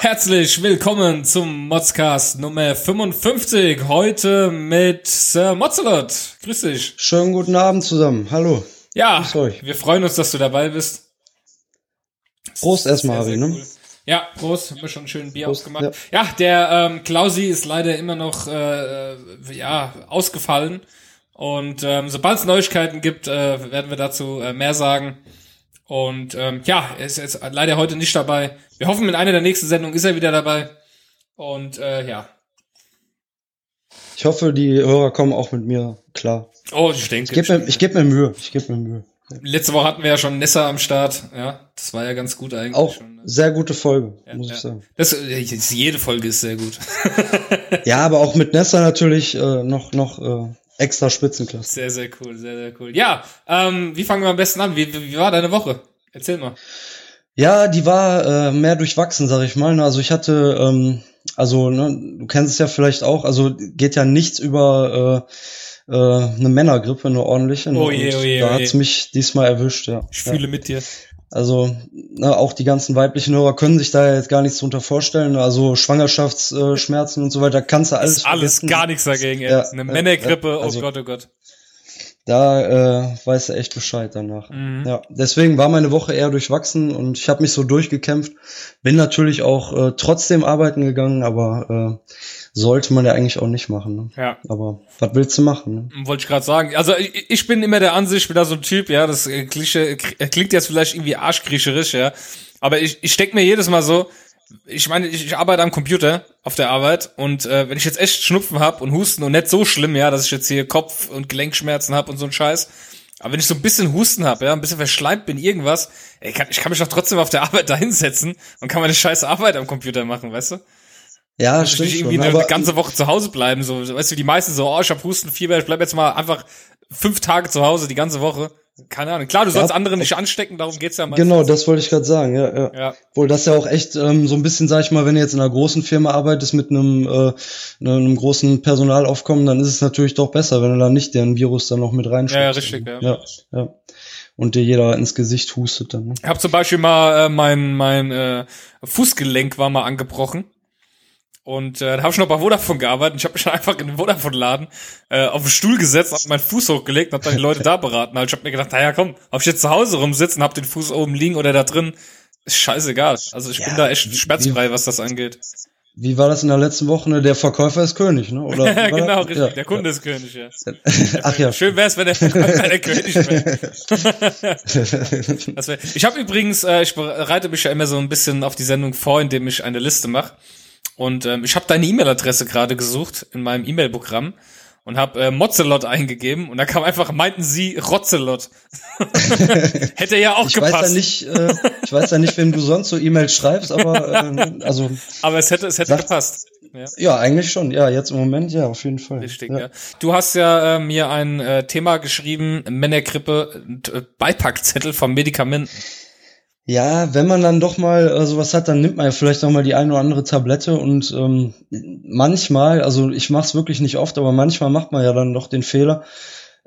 Herzlich willkommen zum Modscast Nummer 55. Heute mit Sir Mozzelot. Grüß dich. Schönen guten Abend zusammen. Hallo. Ja, wir freuen uns, dass du dabei bist. Prost erstmal, Harry, ne? Cool. Ja, Prost, haben wir schon ein schönes Bier Prost, ausgemacht. Ja, ja der ähm, Klausi ist leider immer noch äh, ja, ausgefallen. Und ähm, sobald es Neuigkeiten gibt, äh, werden wir dazu äh, mehr sagen. Und ähm, ja, er ist jetzt leider heute nicht dabei. Wir hoffen, in einer der nächsten Sendungen ist er wieder dabei. Und äh, ja. Ich hoffe, die Hörer kommen auch mit mir klar. Oh, ich denke. Ich gebe mir, ich geb mir Mühe. Ich gebe mir Mühe. Letzte Woche hatten wir ja schon Nessa am Start. Ja, das war ja ganz gut eigentlich. Auch schon, ne? sehr gute Folge, ja, muss ja. ich sagen. Das, jede Folge ist sehr gut. ja, aber auch mit Nessa natürlich äh, noch noch äh, extra Spitzenklasse. Sehr, sehr cool, sehr, sehr cool. Ja, ähm, wie fangen wir am besten an? Wie, wie, war deine Woche? Erzähl mal. Ja, die war äh, mehr durchwachsen, sag ich mal. Also ich hatte, ähm, also ne, du kennst es ja vielleicht auch, also geht ja nichts über äh, äh, eine Männergrippe, eine ordentliche. Ne? Oh je, oh je, da oh je. hat's mich diesmal erwischt, ja. Ich ja. fühle mit dir. Also ne, auch die ganzen weiblichen Hörer können sich da jetzt gar nichts drunter vorstellen. Also Schwangerschaftsschmerzen und so weiter, kannst du alles. Ist alles vergessen. gar nichts dagegen. Ja, Eine ja, Männergrippe, ja, also- oh Gott, oh Gott. Da äh, weiß er echt Bescheid danach. Mhm. Ja, deswegen war meine Woche eher durchwachsen und ich habe mich so durchgekämpft. Bin natürlich auch äh, trotzdem arbeiten gegangen, aber äh, sollte man ja eigentlich auch nicht machen. Ne? Ja. Aber was willst du machen? Ne? Wollte ich gerade sagen. Also ich, ich bin immer der Ansicht, ich bin da so ein Typ, ja, das äh, Klische, äh, klingt jetzt vielleicht irgendwie arschgriecherisch, ja. Aber ich, ich denke mir jedes Mal so, ich meine, ich, ich arbeite am Computer auf der Arbeit und äh, wenn ich jetzt echt Schnupfen hab und Husten und nicht so schlimm, ja, dass ich jetzt hier Kopf- und Gelenkschmerzen hab und so ein Scheiß. Aber wenn ich so ein bisschen Husten hab, ja, ein bisschen verschleimt bin, irgendwas, ey, kann, ich kann mich doch trotzdem auf der Arbeit da hinsetzen und kann meine scheiß Arbeit am Computer machen, weißt du? Ja, will stimmt nicht irgendwie schon. eine, Aber ganze Woche zu Hause bleiben, so, weißt du, die meisten so, oh, ich hab Husten, Fieber, ich bleib jetzt mal einfach fünf Tage zu Hause, die ganze Woche. Keine Ahnung. Klar, du sollst Ja, andere nicht anstecken, darum geht's ja meistens. genau, das wollte ich gerade sagen. Ja, ja. Ja. Wohl, das ist ja auch echt ähm, so ein bisschen, sag ich mal, wenn du jetzt in einer großen Firma arbeitest mit einem, äh, einem großen Personalaufkommen, dann ist es natürlich doch besser, wenn du da nicht den Virus dann noch mit reinschreibst. Ja, ja, richtig, ja. ja. ja. Und dir jeder ins Gesicht hustet dann. Ne? Ich habe zum Beispiel mal äh, mein mein äh, Fußgelenk war mal angebrochen und äh, da habe ich noch bei Vodafone gearbeitet. Ich habe mich dann einfach in den Vodafone-Laden äh, auf den Stuhl gesetzt, hab meinen Fuß hochgelegt und hab dann die Leute da beraten. Also ich habe mir gedacht, naja, komm, ob ich jetzt zu Hause rumsitze und hab den Fuß oben liegen oder da drin, ist scheißegal. Also ich bin Ja, da echt schmerzfrei, was das angeht. Wie war das in der letzten Woche? Ne? Der Verkäufer ist König, ne? Oder genau, richtig. Ja. Der Kunde ist König, ja. Ach ja. Schön wär's, wenn der Verkäufer der König wäre. Wär, ich habe übrigens, äh, ich bereite mich ja immer so ein bisschen auf die Sendung vor, indem ich eine Liste mache. Und ähm, ich habe deine E-Mail-Adresse gerade gesucht in meinem E-Mail-Programm und habe äh, Mozzelot eingegeben und da kam einfach, meinten sie Rotzelot. Hätte ja auch Ich gepasst. weiß ja nicht, äh, ich weiß ja nicht, wem du sonst so E-Mails schreibst, aber äh, also Aber es hätte, es hätte Sag- gepasst. Ja. ja, eigentlich schon. Ja, jetzt im Moment ja, auf jeden Fall. Richtig, ja. Du hast ja äh, mir ein äh, Thema geschrieben, Männergrippe, äh, Beipackzettel vom Medikamenten. Ja, wenn man dann doch mal äh, sowas hat, dann nimmt man ja vielleicht noch mal die eine oder andere Tablette und ähm, manchmal, also ich mache es wirklich nicht oft, aber manchmal macht man ja dann doch den Fehler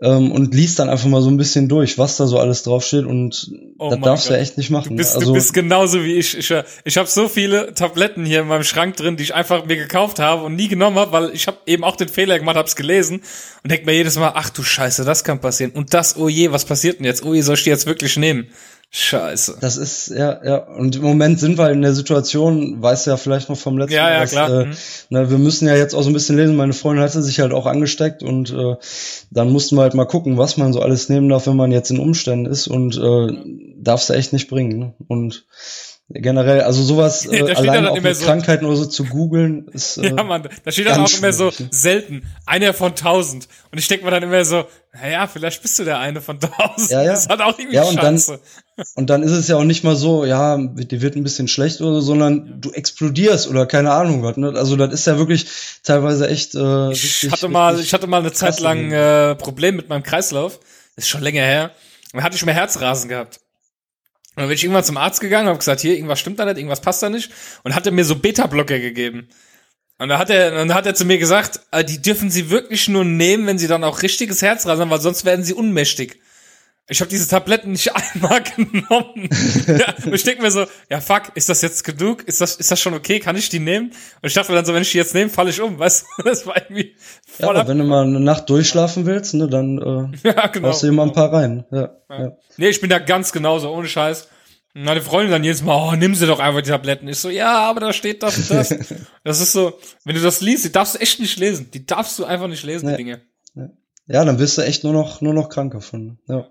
ähm, und liest dann einfach mal so ein bisschen durch, was da so alles draufsteht und Oh das darfst du Gott. ja echt nicht machen. Du bist, also, du bist genauso wie ich. Ich, äh, ich habe so viele Tabletten hier in meinem Schrank drin, die ich einfach mir gekauft habe und nie genommen habe, weil ich habe eben auch den Fehler gemacht, hab's gelesen und denk mir jedes Mal, ach du Scheiße, das kann passieren. Und das, oh je, was passiert denn jetzt? Oh je, soll ich die jetzt wirklich nehmen? Scheiße. Das ist, ja, ja. Und im Moment sind wir in der Situation, weißt du ja vielleicht noch vom letzten Ja, Mal, ja, dass, klar. Äh, Mhm. na, wir müssen ja jetzt auch so ein bisschen lesen. Meine Freundin hatte sich halt auch angesteckt und äh, dann mussten wir halt mal gucken, was man so alles nehmen darf, wenn man jetzt in Umständen ist und äh, darfst du echt nicht bringen. Ne? Und generell, also sowas Da äh, ja allein dann auch mit so- Krankheiten oder so zu googeln, ist äh, Ja, Mann, da steht dann auch immer so ne? selten, einer von tausend. Und ich denk mir dann immer so, naja, vielleicht bist du der eine von tausend. Ja, ja. Das hat auch irgendwie Ja, und dann- Chance. Und dann ist es ja auch nicht mal so, ja, dir wird ein bisschen schlecht oder so, sondern du explodierst oder keine Ahnung was. Ne? Also das ist ja wirklich teilweise echt. Äh, Ich richtig, hatte mal, ich hatte mal eine Zeit lang äh, Problem mit meinem Kreislauf. Das ist schon länger her. Und dann hatte ich mehr Herzrasen gehabt. Und dann bin ich irgendwann zum Arzt gegangen und habe gesagt, hier, irgendwas stimmt da nicht, irgendwas passt da nicht. Und hat er mir so Beta-Blocker gegeben. Und dann hat er, dann hat er zu mir gesagt, äh, die dürfen sie wirklich nur nehmen, wenn sie dann auch richtiges Herzrasen haben, weil sonst werden sie unmächtig. Ich habe diese Tabletten nicht einmal genommen. ja, und ich denke mir so, ja fuck, ist das jetzt genug? Ist das, ist das schon okay? Kann ich die nehmen? Und ich dachte mir dann so, wenn ich die jetzt nehme, falle ich um, weißt du? Das war irgendwie ja, aber wenn du mal eine Nacht durchschlafen willst, ne, dann äh, ja, genau, hast du mal ein paar rein. Ja, ja. ja. Nee, ich bin da ganz genauso, ohne Scheiß. Und meine Freundin dann jedes Mal, oh, nimm sie doch einfach die Tabletten. Ich so, ja, aber da steht das und das. das ist so, wenn du das liest, die darfst du echt nicht lesen. Die darfst du einfach nicht lesen, nee. die Dinge. Ja, dann bist du echt nur noch nur noch krank davon. Ja,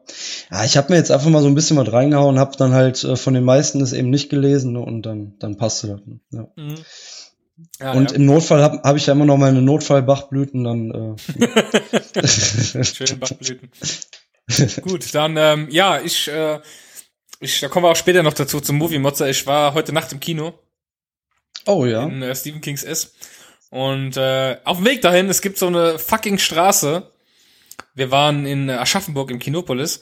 ja ich habe mir jetzt einfach mal so ein bisschen was reingehauen, habe dann halt äh, von den meisten das eben nicht gelesen ne, und dann dann passte das. Ne? Ja. Mhm. Ja, und ja. im Notfall habe hab ich ja immer noch meine Notfallbachblüten dann. Äh, Schöne Bachblüten. Gut, dann ähm, ja, ich, äh, ich, da kommen wir auch später noch dazu zum Movie Mozza. Ich war heute Nacht im Kino. Oh ja. In äh, Stephen Kings S. Und äh, auf dem Weg dahin, es gibt so eine fucking Straße, wir waren in Aschaffenburg im Kinopolis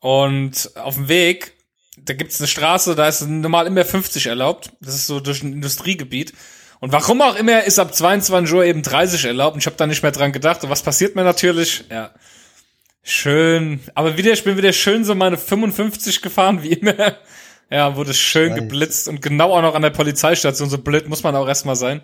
und auf dem Weg, da gibt's eine Straße, da ist normal immer 50 erlaubt. Das ist so durch ein Industriegebiet. Und warum auch immer ist ab 22 Uhr eben 30 erlaubt. Und ich habe da nicht mehr dran gedacht. Und was passiert mir natürlich? Ja, schön. Aber wieder, ich bin wieder schön so meine 55 gefahren, wie immer. Ja, wurde schön geblitzt und genau auch noch an der Polizeistation. So blöd muss man auch erstmal sein.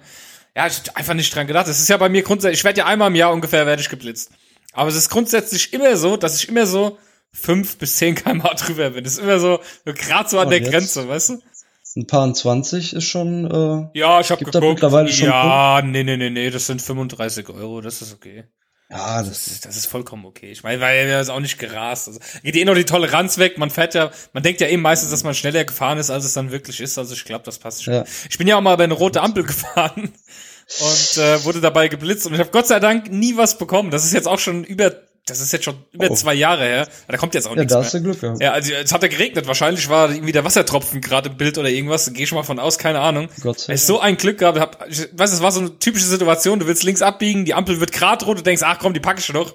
Ja, ich hab einfach nicht dran gedacht. Das ist ja bei mir grundsätzlich, ich werde ja einmal im Jahr ungefähr werde ich geblitzt. Aber es ist grundsätzlich immer so, dass ich immer so fünf bis zehn kmh drüber bin. Das ist immer so, gerade so an oh, der Grenze, weißt du? Ein paar 20 ist schon. Äh, ja, ich habe geguckt. Mittlerweile schon ja, nee, nee, nee, nee, das sind 35 Euro, das ist okay. Ja, das, das, ist, das ist vollkommen okay. Ich meine, weil er ist auch nicht gerast. Also geht eh noch die Toleranz weg. Man fährt ja, man denkt ja eben meistens, dass man schneller gefahren ist, als es dann wirklich ist. Also ich glaube, das passt schon. Ja. Ich bin ja auch mal bei einer rote Ampel gefahren und äh, wurde dabei geblitzt und ich habe Gott sei Dank nie was bekommen. Das ist jetzt auch schon über das ist jetzt schon über oh. zwei Jahre her. Da kommt jetzt auch ja, nichts da hast. Du Glück, ja. ja, also es hat ja geregnet. Wahrscheinlich war irgendwie der Wassertropfen gerade im Bild oder irgendwas. Gehe ich mal von aus, keine Ahnung. Gott sei Dank. so ein Glück gehabt. Hab, ich weiß, es war so eine typische Situation. Du willst links abbiegen, die Ampel wird grad rot, du denkst, ach komm, die packe ich noch.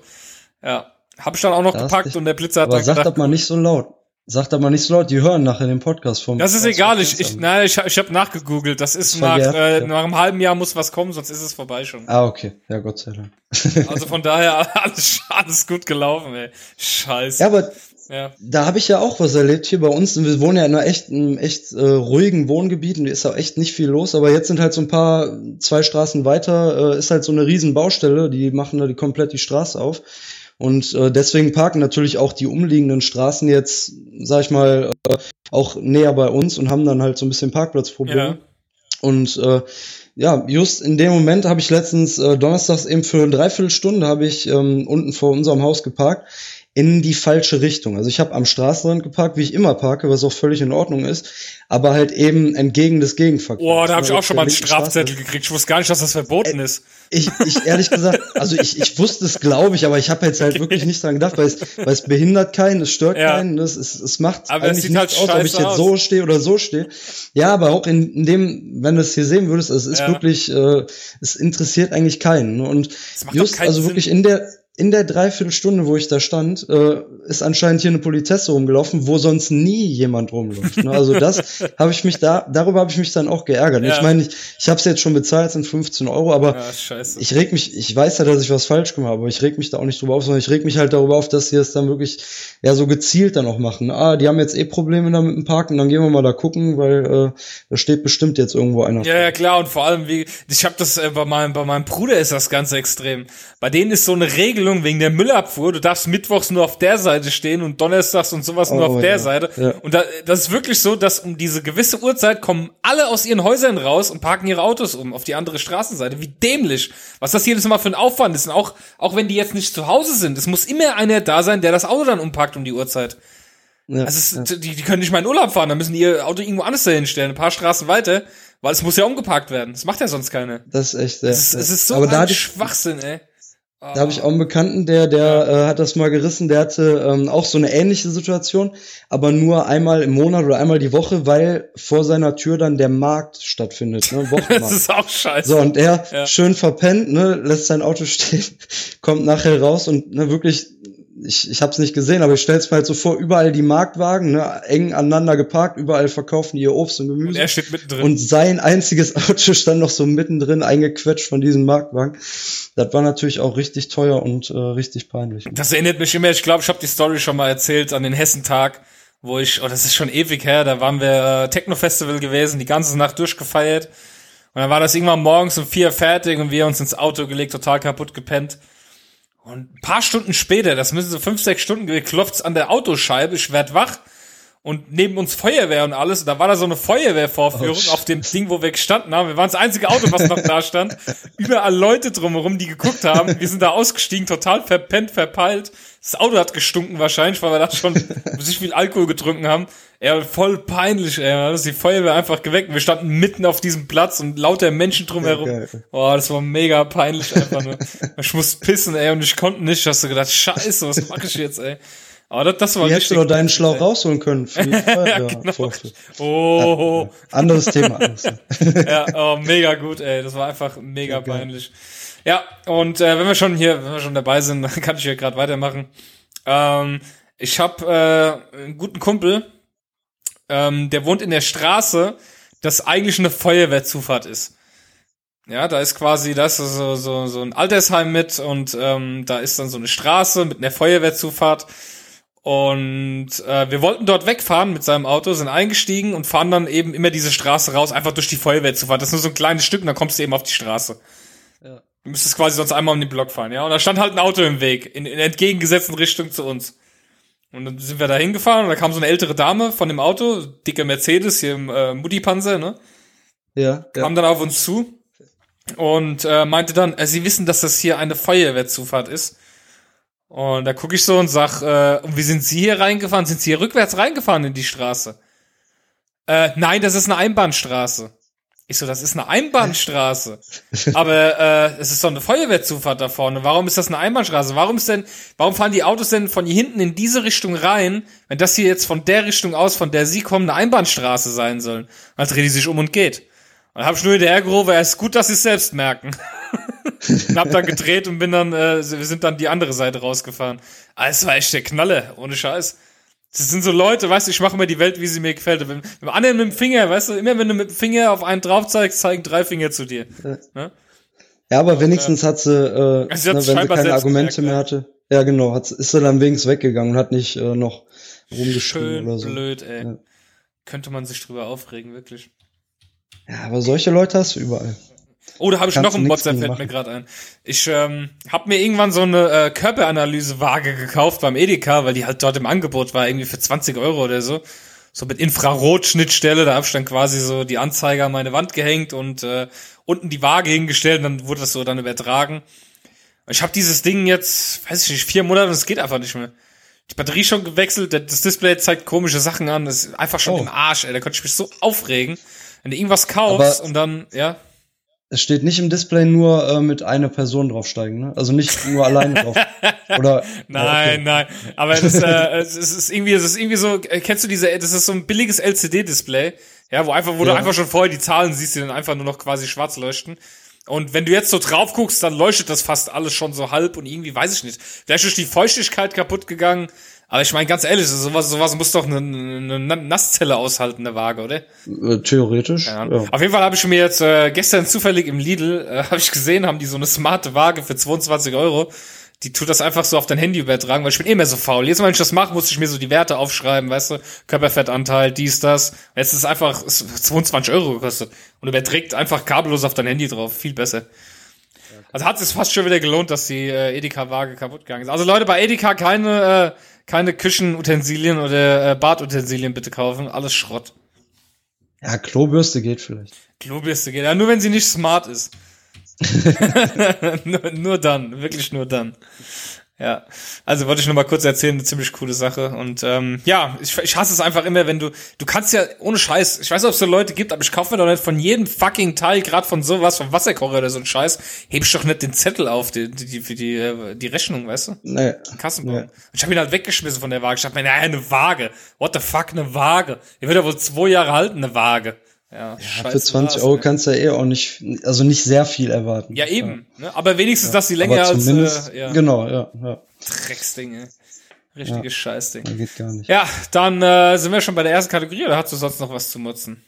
Ja, hab ich dann auch noch das gepackt und der Blitzer hat aber dann sag gedacht, das mal nicht so laut. Sagt aber nicht so laut, die hören nachher den Podcast vom. Das ist egal, ich, ich, nein, ich, ich habe nachgegoogelt. Das ist nach, äh, ja. nach einem halben Jahr muss was kommen, sonst ist es vorbei schon. Ah, okay. Ja, Gott sei Dank. also von daher alles, alles gut gelaufen, ey. Scheiße. Ja, aber ja. da habe ich ja auch was erlebt hier bei uns. Wir wohnen ja in einer echt, einem echt äh, ruhigen Wohngebiet und ist auch echt nicht viel los. Aber jetzt sind halt so ein paar, zwei Straßen weiter, äh, ist halt so eine riesen Baustelle. Die machen da die komplett die Straße auf. Und äh, deswegen parken natürlich auch die umliegenden Straßen jetzt, sag ich mal, äh, auch näher bei uns und haben dann halt so ein bisschen Parkplatzprobleme. Ja. Und äh, ja, just in dem Moment habe ich letztens äh, donnerstags eben für eine Dreiviertelstunde habe ich ähm, unten vor unserem Haus geparkt in die falsche Richtung. Also ich habe am Straßenrand geparkt, wie ich immer parke, was auch völlig in Ordnung ist, aber halt eben entgegen des Gegenverkehrs. Boah, da habe ich auch schon mal einen Strafzettel gekriegt. Ich wusste gar nicht, dass das verboten äh, ist. Ich, ich ehrlich gesagt, also ich, ich wusste es, glaube ich, aber ich habe jetzt halt wirklich nicht dran gedacht, weil es, weil es behindert keinen, es stört ja. keinen, es, es, es macht aber eigentlich nichts halt aus, ob ich jetzt so stehe oder so stehe. Ja, aber auch in, in dem, wenn du es hier sehen würdest, es ist ja. wirklich, äh, es interessiert eigentlich keinen. Und just, also Sinn. wirklich in der in der Dreiviertelstunde, wo ich da stand, äh, ist anscheinend hier eine Polizesse rumgelaufen, wo sonst nie jemand rumläuft. Ne? Also das habe ich mich da, darüber habe ich mich dann auch geärgert. Ja. Ich meine, ich, ich habe es jetzt schon bezahlt, sind 15 Euro, aber ja, ich reg mich, ich weiß ja, dass ich was falsch gemacht habe, aber ich reg mich da auch nicht drüber auf, sondern ich reg mich halt darüber auf, dass sie es dann wirklich ja so gezielt dann auch machen. Ah, die haben jetzt eh Probleme da mit dem Parken, dann gehen wir mal da gucken, weil äh, da steht bestimmt jetzt irgendwo einer. Ja, ja klar und vor allem wie ich habe das äh, bei meinem bei meinem Bruder ist das ganz extrem. Bei denen ist so eine Regel Regelung wegen der Müllabfuhr. Du darfst mittwochs nur auf der Seite stehen und donnerstags und sowas oh, nur auf der ja. Seite. Ja. Und da, das ist wirklich so, dass um diese gewisse Uhrzeit kommen alle aus ihren Häusern raus und parken ihre Autos um auf die andere Straßenseite. Wie dämlich. Was das jedes Mal für ein Aufwand ist. Und auch, auch wenn die jetzt nicht zu Hause sind, es muss immer einer da sein, der das Auto dann umparkt um die Uhrzeit. Ja, also es, die, die können nicht mal in Urlaub fahren, dann müssen die ihr Auto irgendwo anders dahin stellen, ein paar Straßen weiter, weil es muss ja umgeparkt werden. Das macht ja sonst keiner. Das ist echt, ja. Es, es ist so Aber ein Schwachsinn, ey. Da habe ich auch einen Bekannten, der, der äh, hat das mal gerissen, der hatte ähm, auch so eine ähnliche Situation, aber nur einmal im Monat oder einmal die Woche, weil vor seiner Tür dann der Markt stattfindet, ne? Wochenmarkt. das ist auch scheiße. So, und er ja. schön verpennt, ne, lässt sein Auto stehen, kommt nachher raus und ne, wirklich ich, ich habe es nicht gesehen, aber ich stell's mir halt so vor, überall die Marktwagen, ne, eng aneinander geparkt, überall verkaufen die ihr Obst und Gemüse. Und er steht mittendrin. Und sein einziges Auto stand noch so mittendrin eingequetscht von diesem Marktwagen. Das war natürlich auch richtig teuer und äh, richtig peinlich. Das erinnert mich immer, ich glaube, ich habe die Story schon mal erzählt an den Hessentag, wo ich, oh, das ist schon ewig her, da waren wir äh, Techno-Festival gewesen, die ganze Nacht durchgefeiert. Und dann war das irgendwann morgens um vier fertig und wir uns ins Auto gelegt, total kaputt gepennt. Und ein paar Stunden später, das müssen so fünf, sechs Stunden, klopft's an der Autoscheibe, ich werd wach und neben uns Feuerwehr und alles. Und da war da so eine Feuerwehrvorführung oh, auf dem Ding, wo wir gestanden haben. Wir waren das einzige Auto, was noch da stand. Überall Leute drumherum, die geguckt haben. Wir sind da ausgestiegen, total verpennt, verpeilt. Das Auto hat gestunken wahrscheinlich, weil wir da schon sich viel Alkohol getrunken haben. Ja, voll peinlich, ey. Da ist die Feuerwehr einfach geweckt. Wir standen mitten auf diesem Platz und lauter Menschen drumherum. Ja, Boah, das war mega peinlich einfach nur. Ich muss pissen, ey, und ich konnte nicht. Hast du gedacht, scheiße, was mache ich jetzt, ey? Aber das, das war Wie hättest du doch deinen Schlauch rausholen können für die ja, genau. Oh. Anderes Thema. ja, oh, mega gut, ey. Das war einfach mega okay. peinlich. Ja, und äh, wenn wir schon hier, wenn wir schon dabei sind, dann kann ich hier gerade weitermachen. Ähm, ich habe äh, einen guten Kumpel, ähm, der wohnt in der Straße, das eigentlich eine Feuerwehrzufahrt ist. Ja, da ist quasi das so, so, so ein Altersheim mit und ähm, da ist dann so eine Straße mit einer Feuerwehrzufahrt. Und äh, wir wollten dort wegfahren mit seinem Auto, sind eingestiegen und fahren dann eben immer diese Straße raus, einfach durch die Feuerwehr zu fahren. Das ist nur so ein kleines Stück und dann kommst du eben auf die Straße. Ja. Du müsstest quasi sonst einmal um den Block fahren, ja. Und da stand halt ein Auto im Weg, in, in entgegengesetzten Richtung zu uns. Und dann sind wir da hingefahren und da kam so eine ältere Dame von dem Auto, dicke Mercedes hier im äh, Mutti-Panzer, ne? Ja, ja. Kam dann auf uns zu und äh, meinte dann, äh, sie wissen, dass das hier eine Feuerwehrzufahrt ist. Und da gucke ich so und sag, äh, und wie sind Sie hier reingefahren? Sind Sie hier rückwärts reingefahren in die Straße? Äh, nein, das ist eine Einbahnstraße. Ich so, das ist eine Einbahnstraße. Aber äh, es ist doch eine Feuerwehrzufahrt da vorne. Warum ist das eine Einbahnstraße? Warum ist denn, warum fahren die Autos denn von hier hinten in diese Richtung rein, wenn das hier jetzt von der Richtung aus, von der sie kommen, eine Einbahnstraße sein soll? Als dreht die sich um und geht. Und dann hab ich nur hinterhergerufen, es ist gut, dass sie es selbst merken. und hab dann gedreht und bin dann, äh, wir sind dann die andere Seite rausgefahren. Aber es war echt der Knalle, ohne Scheiß. Das sind so Leute, weißt du, ich mache mir die Welt, wie sie mir gefällt. Wenn, wenn anderen mit dem Finger, weißt du, immer wenn du mit dem Finger auf einen drauf zeigst, zeigen drei Finger zu dir. Ja, ne? ja aber wenigstens hat sie, äh, also ne, wenn sie keine Argumente mehr hatte. Ja, genau, hat, ist sie dann wenigstens weggegangen und hat nicht äh, noch rumgeschrieben oder so. blöd, ey. Ja. Könnte man sich drüber aufregen, wirklich. Ja, aber solche Leute hast du überall. Oh, da habe ich noch einen WhatsApp, fällt mir gerade ein. Ich ähm, habe mir irgendwann so eine äh, Körperanalyse-Waage gekauft beim Edeka, weil die halt dort im Angebot war, irgendwie für 20 Euro oder so. So mit Infrarotschnittstelle, da hab ich dann quasi so die Anzeige an meine Wand gehängt und äh, unten die Waage hingestellt und dann wurde das so dann übertragen. Ich habe dieses Ding jetzt, weiß ich nicht, vier Monate und es geht einfach nicht mehr. Die Batterie schon gewechselt, das Display zeigt komische Sachen an, das ist einfach schon oh. im Arsch, ey. Da konnte ich mich so aufregen. Wenn du irgendwas kaufst Aber und dann, ja. Es steht nicht im Display nur äh, mit einer Person draufsteigen, ne? Also nicht nur alleine drauf. Oder nein, okay. nein. Aber das, äh, es ist irgendwie, es ist irgendwie so. Äh, kennst du diese? Das ist so ein billiges LCD-Display, ja, wo einfach, wo ja. du einfach schon vorher die Zahlen siehst, die dann einfach nur noch quasi schwarz leuchten. Und wenn du jetzt so drauf guckst, dann leuchtet das fast alles schon so halb und irgendwie weiß ich nicht. Vielleicht ist die Feuchtigkeit kaputt gegangen. Aber ich meine, ganz ehrlich, sowas, sowas muss doch eine, eine Nasszelle aushalten, eine Waage, oder? Äh, theoretisch. Ja. ja. Auf jeden Fall habe ich mir jetzt äh, gestern zufällig im Lidl, äh, habe ich gesehen, haben die so eine smarte Waage für 22 Euro. Die tut das einfach so auf dein Handy übertragen, weil ich bin eh mehr so faul. Jetzt, wenn ich das mache, muss ich mir so die Werte aufschreiben, weißt du, Körperfettanteil, dies, das. Jetzt ist es einfach 22 Euro gekostet und überträgt einfach kabellos auf dein Handy drauf. Viel besser. Also hat es fast schon wieder gelohnt, dass die äh, Edeka-Waage kaputt gegangen ist. Also Leute, bei Edeka keine äh, keine Küchenutensilien oder äh, Badutensilien bitte kaufen. Alles Schrott. Ja, Klobürste geht vielleicht. Klobürste geht. Ja, nur wenn sie nicht smart ist. nur, nur dann, wirklich nur dann. Ja, also wollte ich nur mal kurz erzählen, eine ziemlich coole Sache. Und ähm, ja, ich, ich hasse es einfach immer, wenn du, du kannst ja ohne Scheiß, ich weiß nicht, ob es so Leute gibt, aber ich kaufe mir doch nicht von jedem fucking Teil, gerade von sowas, vom Wasserkocher oder so ein Scheiß, heb ich doch nicht den Zettel auf, die, die, für die, äh, die Rechnung, weißt du? Nee. Kassenbon. Nee. Ich habe ihn halt weggeschmissen von der Waage. Ich dachte mir, naja, eine Waage. What the fuck, eine Waage? Die wird ja wohl zwei Jahre halten, eine Waage. Ja, ja für 20 Euro kannst du ja eh auch nicht, also nicht sehr viel erwarten. Ja, eben. Ja. Ne? Aber wenigstens, dass die länger als, äh, ja. Genau, ja, ja. Drecksdinge. Richtiges ja. Scheißding. geht gar nicht. Ja, dann äh, sind wir schon bei der ersten Kategorie oder hast du sonst noch was zu mutzen?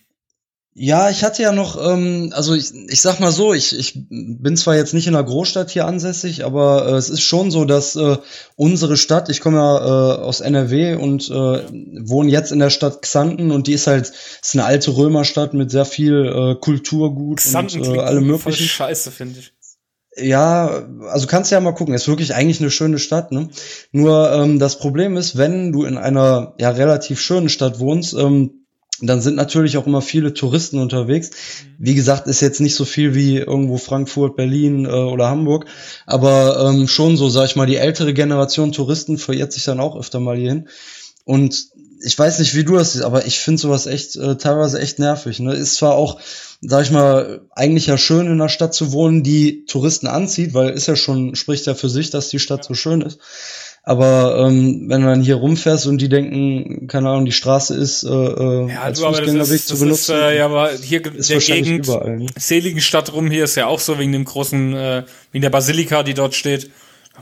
Ja, ich hatte ja noch, ähm, also ich, ich sag mal so, ich, ich bin zwar jetzt nicht in einer Großstadt hier ansässig, aber äh, es ist schon so, dass äh, unsere Stadt, ich komme ja äh, aus NRW und äh, wohne jetzt in der Stadt Xanten und die ist halt, ist eine alte Römerstadt mit sehr viel äh, Kulturgut Xanten und äh, alle möglichen. Voll scheiße, finde ich. Ja, also kannst du ja mal gucken. Ist wirklich eigentlich eine schöne Stadt, ne? Nur ähm, das Problem ist, wenn du in einer ja relativ schönen Stadt wohnst, ähm, dann sind natürlich auch immer viele Touristen unterwegs. Wie gesagt, ist jetzt nicht so viel wie irgendwo Frankfurt, Berlin äh, oder Hamburg, aber ähm, schon so, sag ich mal, die ältere Generation Touristen verirrt sich dann auch öfter mal hierhin. Und ich weiß nicht, wie du das siehst, aber ich finde sowas echt äh, teilweise echt nervig. Ne? Ist zwar auch, sag ich mal, eigentlich ja schön in einer Stadt zu wohnen, die Touristen anzieht, weil ist ja schon, spricht ja für sich, dass die Stadt so schön ist. Aber ähm, wenn man hier rumfährst und die denken, keine Ahnung, die Straße ist äh, äh ja, als du, Fußgängerweg ist, zu benutzen, ist, äh, ja, aber hier ist der Gegend, überall, ne? seligen Stadt rum hier ist ja auch so wegen dem großen, äh, wegen der Basilika, die dort steht,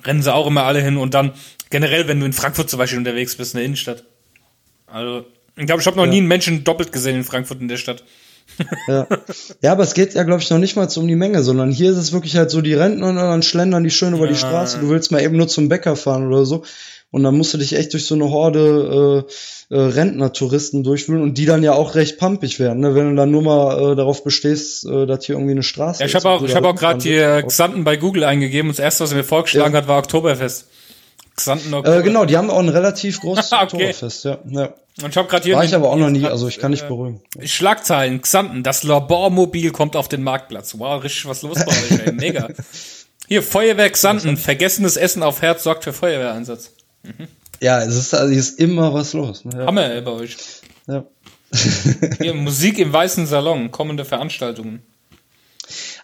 rennen sie auch immer alle hin und dann generell, wenn du in Frankfurt zum Beispiel unterwegs bist, in der Innenstadt. Also ich glaube, ich habe noch ja. nie einen Menschen doppelt gesehen in Frankfurt in der Stadt ja. ja, aber es geht ja, glaube ich, noch nicht mal um die Menge, sondern hier ist es wirklich halt so, die Rentner und dann schlendern die schön über ja. die Straße. Du willst mal eben nur zum Bäcker fahren oder so. Und dann musst du dich echt durch so eine Horde äh, äh, Rentner-Touristen durchwühlen und die dann ja auch recht pumpig werden, ne? wenn du dann nur mal äh, darauf bestehst, äh, dass hier irgendwie eine Straße ja, ich ist. Hab auch, ich habe auch gerade die Xanten bei Google eingegeben und das erste, was er mir vorgeschlagen ja. hat, war Oktoberfest. Xanten Oktober. Äh, genau, die haben auch ein relativ großes okay. Oktoberfest, ja. ja. Und ich habe gerade hier. War ich aber auch noch nie, also ich kann nicht beruhigen. Äh, Schlagzeilen, Xanten, das Labormobil kommt auf den Marktplatz. Wow, richtig was los bei euch, ey. Mega. Hier, Feuerwehr Xanten, vergessenes Essen auf Herz sorgt für Feuerwehreinsatz. Mhm. Ja, es ist, also, ist immer was los. Ne? Ja. Hammer ey, bei euch. Ja. Hier, Musik im Weißen Salon, kommende Veranstaltungen.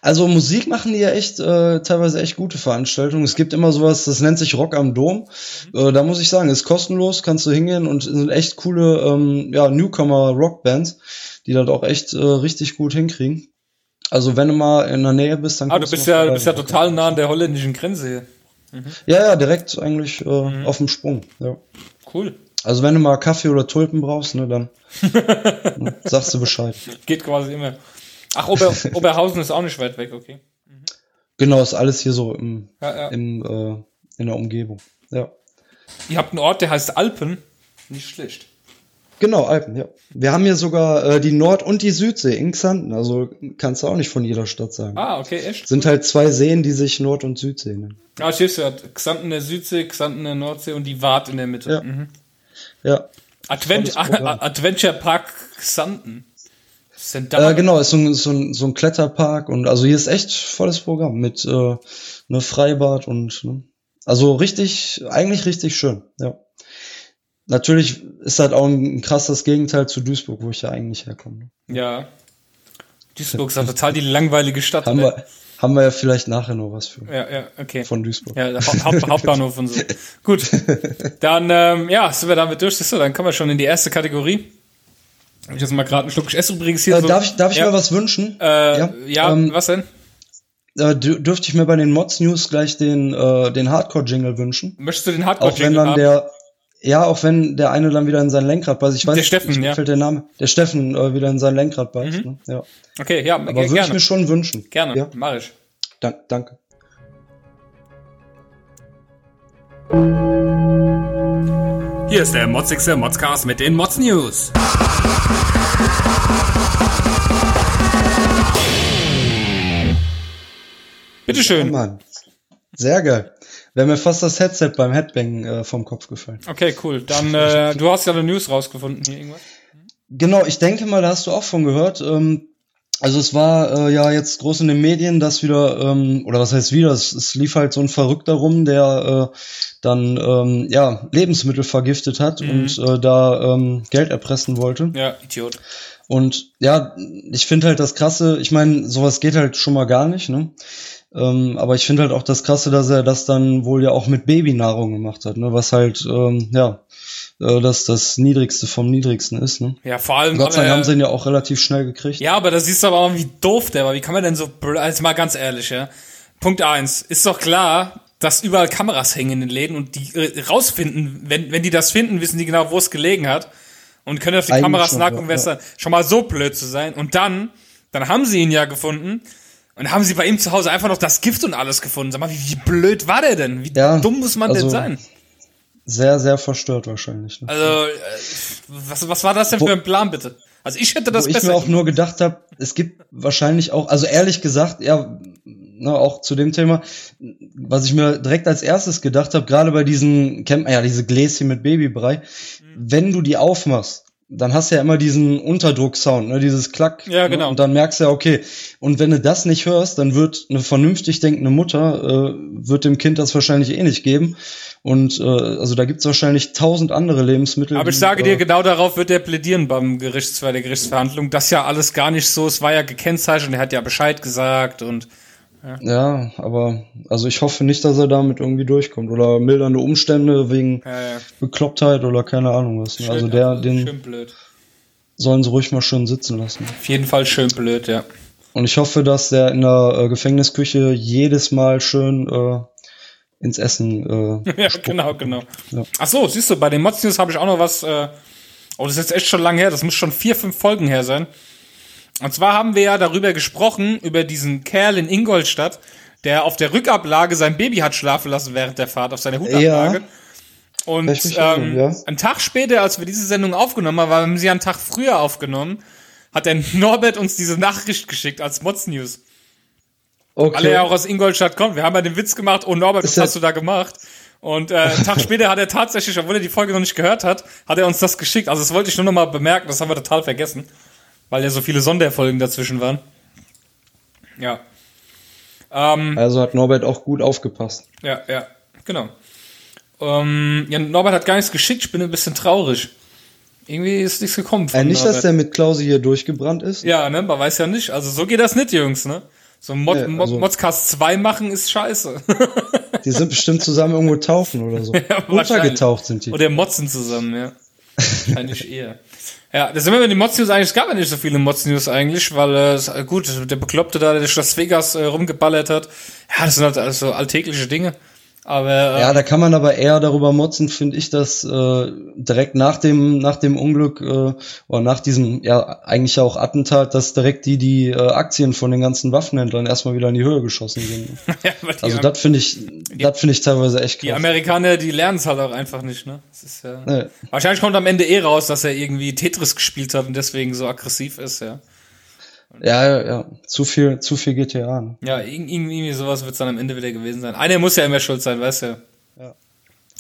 Also Musik machen die ja echt äh, teilweise echt gute Veranstaltungen. Es gibt immer sowas, das nennt sich Rock am Dom. Äh, da muss ich sagen, ist kostenlos, kannst du hingehen und sind echt coole ähm, ja, Newcomer Rockbands, die das auch echt äh, richtig gut hinkriegen. Also wenn du mal in der Nähe bist, dann Ah, du bist ja, du bist ja total nah an der holländischen Grenze hier. Mhm. Ja, ja, direkt eigentlich äh, mhm. auf dem Sprung. Ja. Cool. Also wenn du mal Kaffee oder Tulpen brauchst, ne, dann ne, sagst du Bescheid. Geht quasi immer. Ach, Ober, Oberhausen ist auch nicht weit weg, okay. Mhm. Genau, ist alles hier so im, ja, ja. im äh, in der Umgebung. Ja. Ihr habt einen Ort, der heißt Alpen. Nicht schlecht. Genau, Alpen, ja. Wir haben hier sogar äh, die Nord- und die Südsee in Xanten. Also kannst du auch nicht von jeder Stadt sagen. Ah, okay, echt? Sind halt zwei Seen, die sich Nord- und Südsee nennen. Ah, ja. Xanten in der Südsee, Xanten in der Nordsee und die Wart in der Mitte. Ja. Mhm. ja. Advent Adventure Park Xanten. Äh, genau, ist so ein, so, ein, so ein Kletterpark und also hier ist echt volles Programm mit äh, ne Freibad und ne, also richtig, eigentlich richtig schön, ja. Natürlich ist halt auch ein krasses Gegenteil zu Duisburg, wo ich ja eigentlich herkomme. Ja. Duisburg ist ja total die langweilige Stadt. haben, wir, haben wir ja vielleicht nachher noch was für. Ja, ja, okay. Von Duisburg. Ja, Haupt, Hauptbahnhof und so. Gut. Dann, ähm, ja, sind wir damit durch. So, dann kommen wir schon in die erste Kategorie. Ich jetzt mal gerade einen Schluck. Ich esse übrigens hier äh, so. Darf ich, darf ich ja. mir was wünschen? Äh, ja, ja ähm, was denn? Äh, dürfte ich mir bei den Mods News gleich den, äh, den Hardcore-Jingle wünschen? Möchtest du den Hardcore-Jingle Auch wenn dann haben? der, ja, auch wenn der eine dann wieder in sein Lenkrad beißt. Ich weiß der Steffen, ich, ja. fällt der Name. Der Steffen äh, wieder in sein Lenkrad beißt. Mhm. Ne? Ja. Okay, ja, Aber würde ich mir schon wünschen. Gerne, ja? mach ich. Da danke. Hier ist der motzigste Modscast mit den Mods News. Bitteschön. Ja, Mann. Sehr geil. Wäre mir fast das Headset beim Headbang äh, vom Kopf gefallen. Okay, cool. Dann, äh, du hast ja eine News rausgefunden hier irgendwas. Genau, ich denke mal, da hast du auch von gehört. Ähm, also es war äh, ja jetzt groß in den Medien, dass wieder, ähm, oder was heißt wieder, es, es lief halt so ein Verrückter rum, der äh, dann ähm, ja Lebensmittel vergiftet hat mhm. und äh, da ähm, Geld erpressen wollte. Ja, Idiot. Und ja, ich finde halt das Krasse, ich meine, sowas geht halt schon mal gar nicht, ne? Ähm, aber ich finde halt auch das Krasse, dass er das dann wohl ja auch mit Babynahrung gemacht hat, ne? Was halt, ähm, ja, äh, dass das Niedrigste vom Niedrigsten ist. Ne? Ja, vor allem. Gott sei Dank haben sie ihn ja auch relativ schnell gekriegt. Ja, aber da siehst du aber auch, wie doof der war. Wie kann man denn so, also mal ganz ehrlich, ja. Punkt eins Ist doch klar, dass überall Kameras hängen in den Läden und die äh, rausfinden, wenn, wenn die das finden, wissen die genau, wo es gelegen hat und können auf die Eigentlich Kameras schon, nachgucken, ja, ja. schon mal so blöd zu sein. Und dann, dann haben sie ihn ja gefunden und haben sie bei ihm zu Hause einfach noch das Gift und alles gefunden. Sag mal, wie, wie blöd war der denn? Wie Ja, dumm muss man also- denn sein? Sehr, sehr verstört wahrscheinlich. Ne? Also, äh, was, was war das denn Wo- für ein Plan, bitte? Also ich hätte das Wo ich besser. mir auch nur gedacht habe, es gibt wahrscheinlich auch, also ehrlich gesagt, ja, ne, auch zu dem Thema, was ich mir direkt als erstes gedacht habe, gerade bei diesen, man ja diese Gläschen mit Babybrei, Mhm. wenn du die aufmachst, dann hast du ja immer diesen Unterdrucksound, ne, dieses Klack. Ja, Ne, genau. und dann merkst du ja, okay. Und wenn du das nicht hörst, dann wird eine vernünftig denkende Mutter, äh, wird dem Kind das wahrscheinlich eh nicht geben. Und äh, also da gibt's wahrscheinlich tausend andere Lebensmittel. Aber ich die, sage äh, dir, genau darauf wird er plädieren beim Gerichts, bei der Gerichtsverhandlung. Das ja alles gar nicht so, es war ja gekennzeichnet, er hat ja Bescheid gesagt und Ja, aber also ich hoffe nicht, dass er damit irgendwie durchkommt oder mildernde Umstände wegen äh, Beklopptheit oder keine Ahnung was. Ne? schön, Also der, den blöd. sollen sie ruhig mal schön sitzen lassen. Auf jeden Fall schön blöd, ja. Und ich hoffe, dass der in der äh, Gefängnisküche jedes Mal schön äh, ins Essen. Äh, Ja, genau, genau. Ja. Ach so, siehst du, bei den Mods News habe ich auch noch was. Äh, oh, das ist jetzt echt schon lange her. Das muss schon vier, fünf Folgen her sein. Und zwar haben wir ja darüber gesprochen über diesen Kerl in Ingolstadt, der auf der Rückablage sein Baby hat schlafen lassen während der Fahrt auf seiner Hutablage. Und ich mich ähm, erinnern, ja. einen Tag später, als wir diese Sendung aufgenommen haben, haben sie einen Tag früher aufgenommen, hat der Norbert uns diese Nachricht geschickt als Mods News. okay. Alle ja auch aus Ingolstadt kommen. Wir haben ja den Witz gemacht, oh Norbert, was ja- hast du da gemacht? Und äh, einen Tag später hat er tatsächlich, obwohl er die Folge noch nicht gehört hat, hat er uns das geschickt. Also das wollte ich nur noch mal bemerken, das haben wir total vergessen, weil ja so viele Sonderfolgen dazwischen waren. Ja. Ähm, Also hat Norbert auch gut aufgepasst. ja, ja, genau. Ähm, ja, Norbert hat gar nichts geschickt, ich bin ein bisschen traurig. Irgendwie ist nichts gekommen von Äh, nicht, dass Norbert. der mit Klausi hier durchgebrannt ist. Ja, ne, man weiß ja nicht. Also so geht das nicht, Jungs, ne? So Mod, Nee, also- Modcast 2 machen ist scheiße. Die sind bestimmt zusammen irgendwo tauchen oder so. wahrscheinlich. Untergetaucht sind die. Oder Motzen zusammen, ja. Wahrscheinlich eher. Ja, das sind wir mit den Mods News eigentlich, es gab ja nicht so viele Mods News eigentlich, weil, äh, äh, gut, der Bekloppte da, der durch Las Vegas äh, rumgeballert hat, ja, das sind halt alles so alltägliche Dinge. Aber, äh, Ja, da kann man aber eher darüber motzen, finde ich, dass äh, direkt nach dem nach dem Unglück äh, oder nach diesem ja eigentlich ja auch Attentat, dass direkt die die äh, Aktien von den ganzen Waffenhändlern erstmal wieder in die Höhe geschossen sind. ja, die, Also das finde ich das finde ich teilweise echt die krass. Amerikaner, die lernen es halt auch einfach nicht, ne? Das ist ja, Nee. Wahrscheinlich kommt am Ende eh raus, dass er irgendwie Tetris gespielt hat und deswegen so aggressiv ist, ja. Ja, ja, ja, zu viel zu viel GTA. Ne? Ja, irg- irgendwie sowas wird es dann am Ende wieder gewesen sein. Einer muss ja immer schuld sein, weißt du. Ja.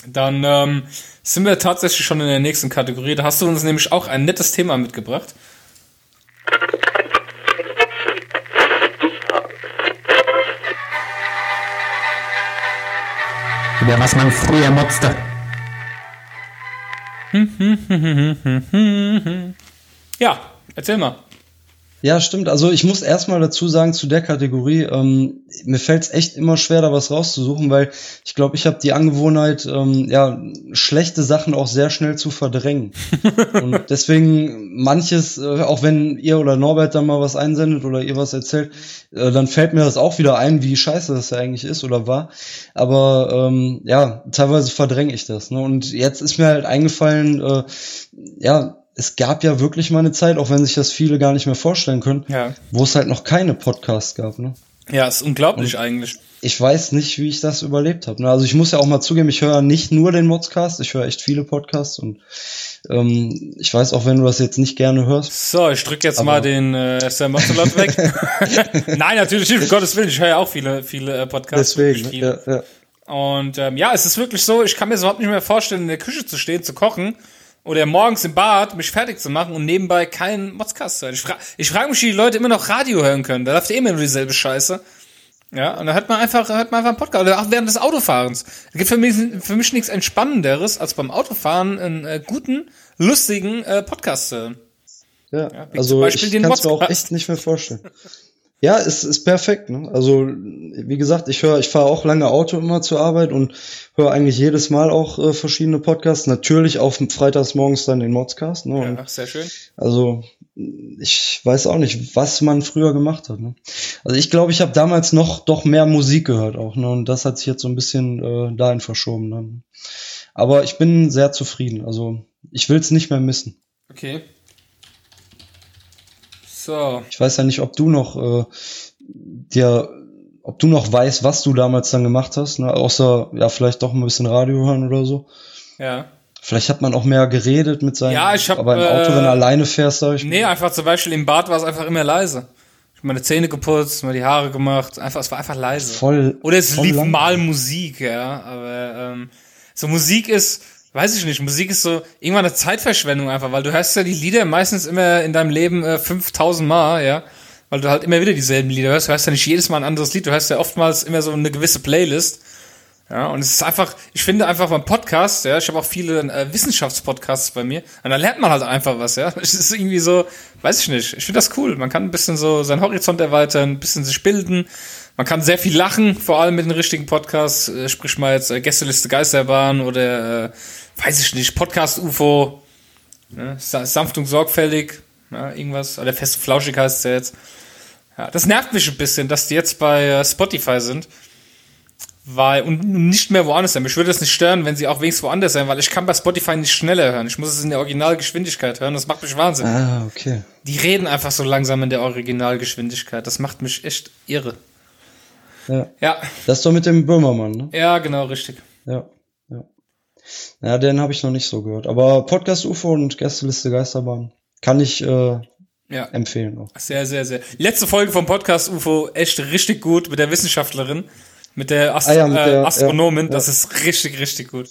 Dann ähm, sind wir tatsächlich schon in der nächsten Kategorie. Da hast du uns nämlich auch ein nettes Thema mitgebracht. Über was man früher motzte. Ja, erzähl mal. Ja, stimmt. Also ich muss erstmal dazu sagen, zu der Kategorie, ähm, mir fällt es echt immer schwer, da was rauszusuchen, weil ich glaube, ich habe die Angewohnheit, ähm, ja, schlechte Sachen auch sehr schnell zu verdrängen. Und deswegen manches, äh, auch wenn ihr oder Norbert dann mal was einsendet oder ihr was erzählt, äh, dann fällt mir das auch wieder ein, wie scheiße das ja eigentlich ist oder war. Aber ähm, ja, teilweise verdränge ich das. Ne? Und jetzt ist mir halt eingefallen, äh, ja, es gab ja wirklich mal eine Zeit, auch wenn sich das viele gar nicht mehr vorstellen können, Ja. wo es halt noch keine Podcasts gab. Ne? Ja, ist unglaublich eigentlich. Ich weiß nicht, wie ich das überlebt habe. Ne? Also ich muss ja auch mal zugeben, ich höre nicht nur den Modscast, ich höre echt viele Podcasts und ähm, ich weiß auch, wenn du das jetzt nicht gerne hörst. So, ich drück jetzt mal den äh, Sam Mozzelot weg. Nein, natürlich nicht, um Gottes Willen. Ich höre ja auch viele, viele äh, Podcasts. Deswegen. viele. Ja, ja. Und ähm, ja, es ist wirklich so, ich kann mir das überhaupt nicht mehr vorstellen, in der Küche zu stehen, zu kochen oder morgens im Bad mich fertig zu machen und nebenbei keinen Modscast zu hören. Ich, fra ich frage mich, wie die Leute immer noch Radio hören können. Da läuft ja immer nur dieselbe Scheiße. Ja, und da hört man einfach, hört man einfach einen Podcast. Oder auch während des Autofahrens. Es gibt für mich, für mich nichts Entspannenderes, als beim Autofahren einen äh, guten, lustigen äh, Podcast zu hören. Ja, zum also ich kann es mir auch Podcast. echt nicht mehr vorstellen. Ja, es ist perfekt. Ne? Also wie gesagt, ich höre, ich fahre auch lange Auto immer zur Arbeit und höre eigentlich jedes Mal auch äh, verschiedene Podcasts. Natürlich auch freitags morgens dann den Modscast. Ne? Und Ja, sehr schön. Also ich weiß auch nicht, was man früher gemacht hat. Ne? Also ich glaube, ich habe damals noch doch mehr Musik gehört auch, ne? Und das hat sich jetzt so ein bisschen äh, dahin verschoben. Ne? Aber ich bin sehr zufrieden. Also ich will es nicht mehr missen. Okay. So. Ich weiß ja nicht, ob du noch äh, dir, ob du noch weißt, was du damals dann gemacht hast, ne? außer ja vielleicht doch ein bisschen Radio hören oder so. Ja. Vielleicht hat man auch mehr geredet mit seinem. Ja, ich hab, Aber im Auto, äh, wenn du alleine fährst, sag ich. Nee, einfach zum Beispiel im Bad war es einfach immer leise. Ich hab meine Zähne geputzt, mal die Haare gemacht, einfach, es war einfach leise. Voll. Oder es voll lief lang. mal Musik, ja. Aber ähm, so Musik ist, weiß ich nicht, Musik ist so irgendwann eine Zeitverschwendung einfach, weil du hörst ja die Lieder meistens immer in deinem Leben äh, 5000 Mal, ja. Weil du halt immer wieder dieselben Lieder hörst. Du hörst ja nicht jedes Mal ein anderes Lied, du hörst ja oftmals immer so eine gewisse Playlist. Ja, und es ist einfach, ich finde einfach beim Podcast, ja, ich habe auch viele äh, Wissenschaftspodcasts bei mir, und da lernt man halt einfach was, ja. Es ist irgendwie so, weiß ich nicht, ich finde das cool. Man kann ein bisschen so seinen Horizont erweitern, ein bisschen sich bilden. Man kann sehr viel lachen, vor allem mit den richtigen Podcasts, äh, sprich mal jetzt äh, Gästeliste Geisterbahn oder, äh, weiß ich nicht, Podcast UFO, ne? Sa- sanft und sorgfältig, ja, irgendwas, oder fest und flauschig heißt es ja jetzt. Ja, das nervt mich ein bisschen, dass die jetzt bei äh, Spotify sind weil und nicht mehr woanders sein. Mich würde das nicht stören, wenn sie auch wenigstens woanders sein, weil ich kann bei Spotify nicht schneller hören. Ich muss es in der Originalgeschwindigkeit hören. Das macht mich wahnsinnig. Ah, okay. Die reden einfach so langsam in der Originalgeschwindigkeit. Das macht mich echt irre. Ja. Ja, Das ist doch mit dem Böhmermann, ne? ja, genau, richtig. Ja. Ja. Den habe ich noch nicht so gehört. Aber Podcast UFO und Gästeliste Geisterbahn kann ich äh, Ja, empfehlen auch. sehr, sehr, sehr. Letzte Folge vom Podcast UFO echt richtig gut mit der Wissenschaftlerin, mit der, Ast Ah ja, mit äh, der- Astronomin. ja, Das ist richtig, richtig gut.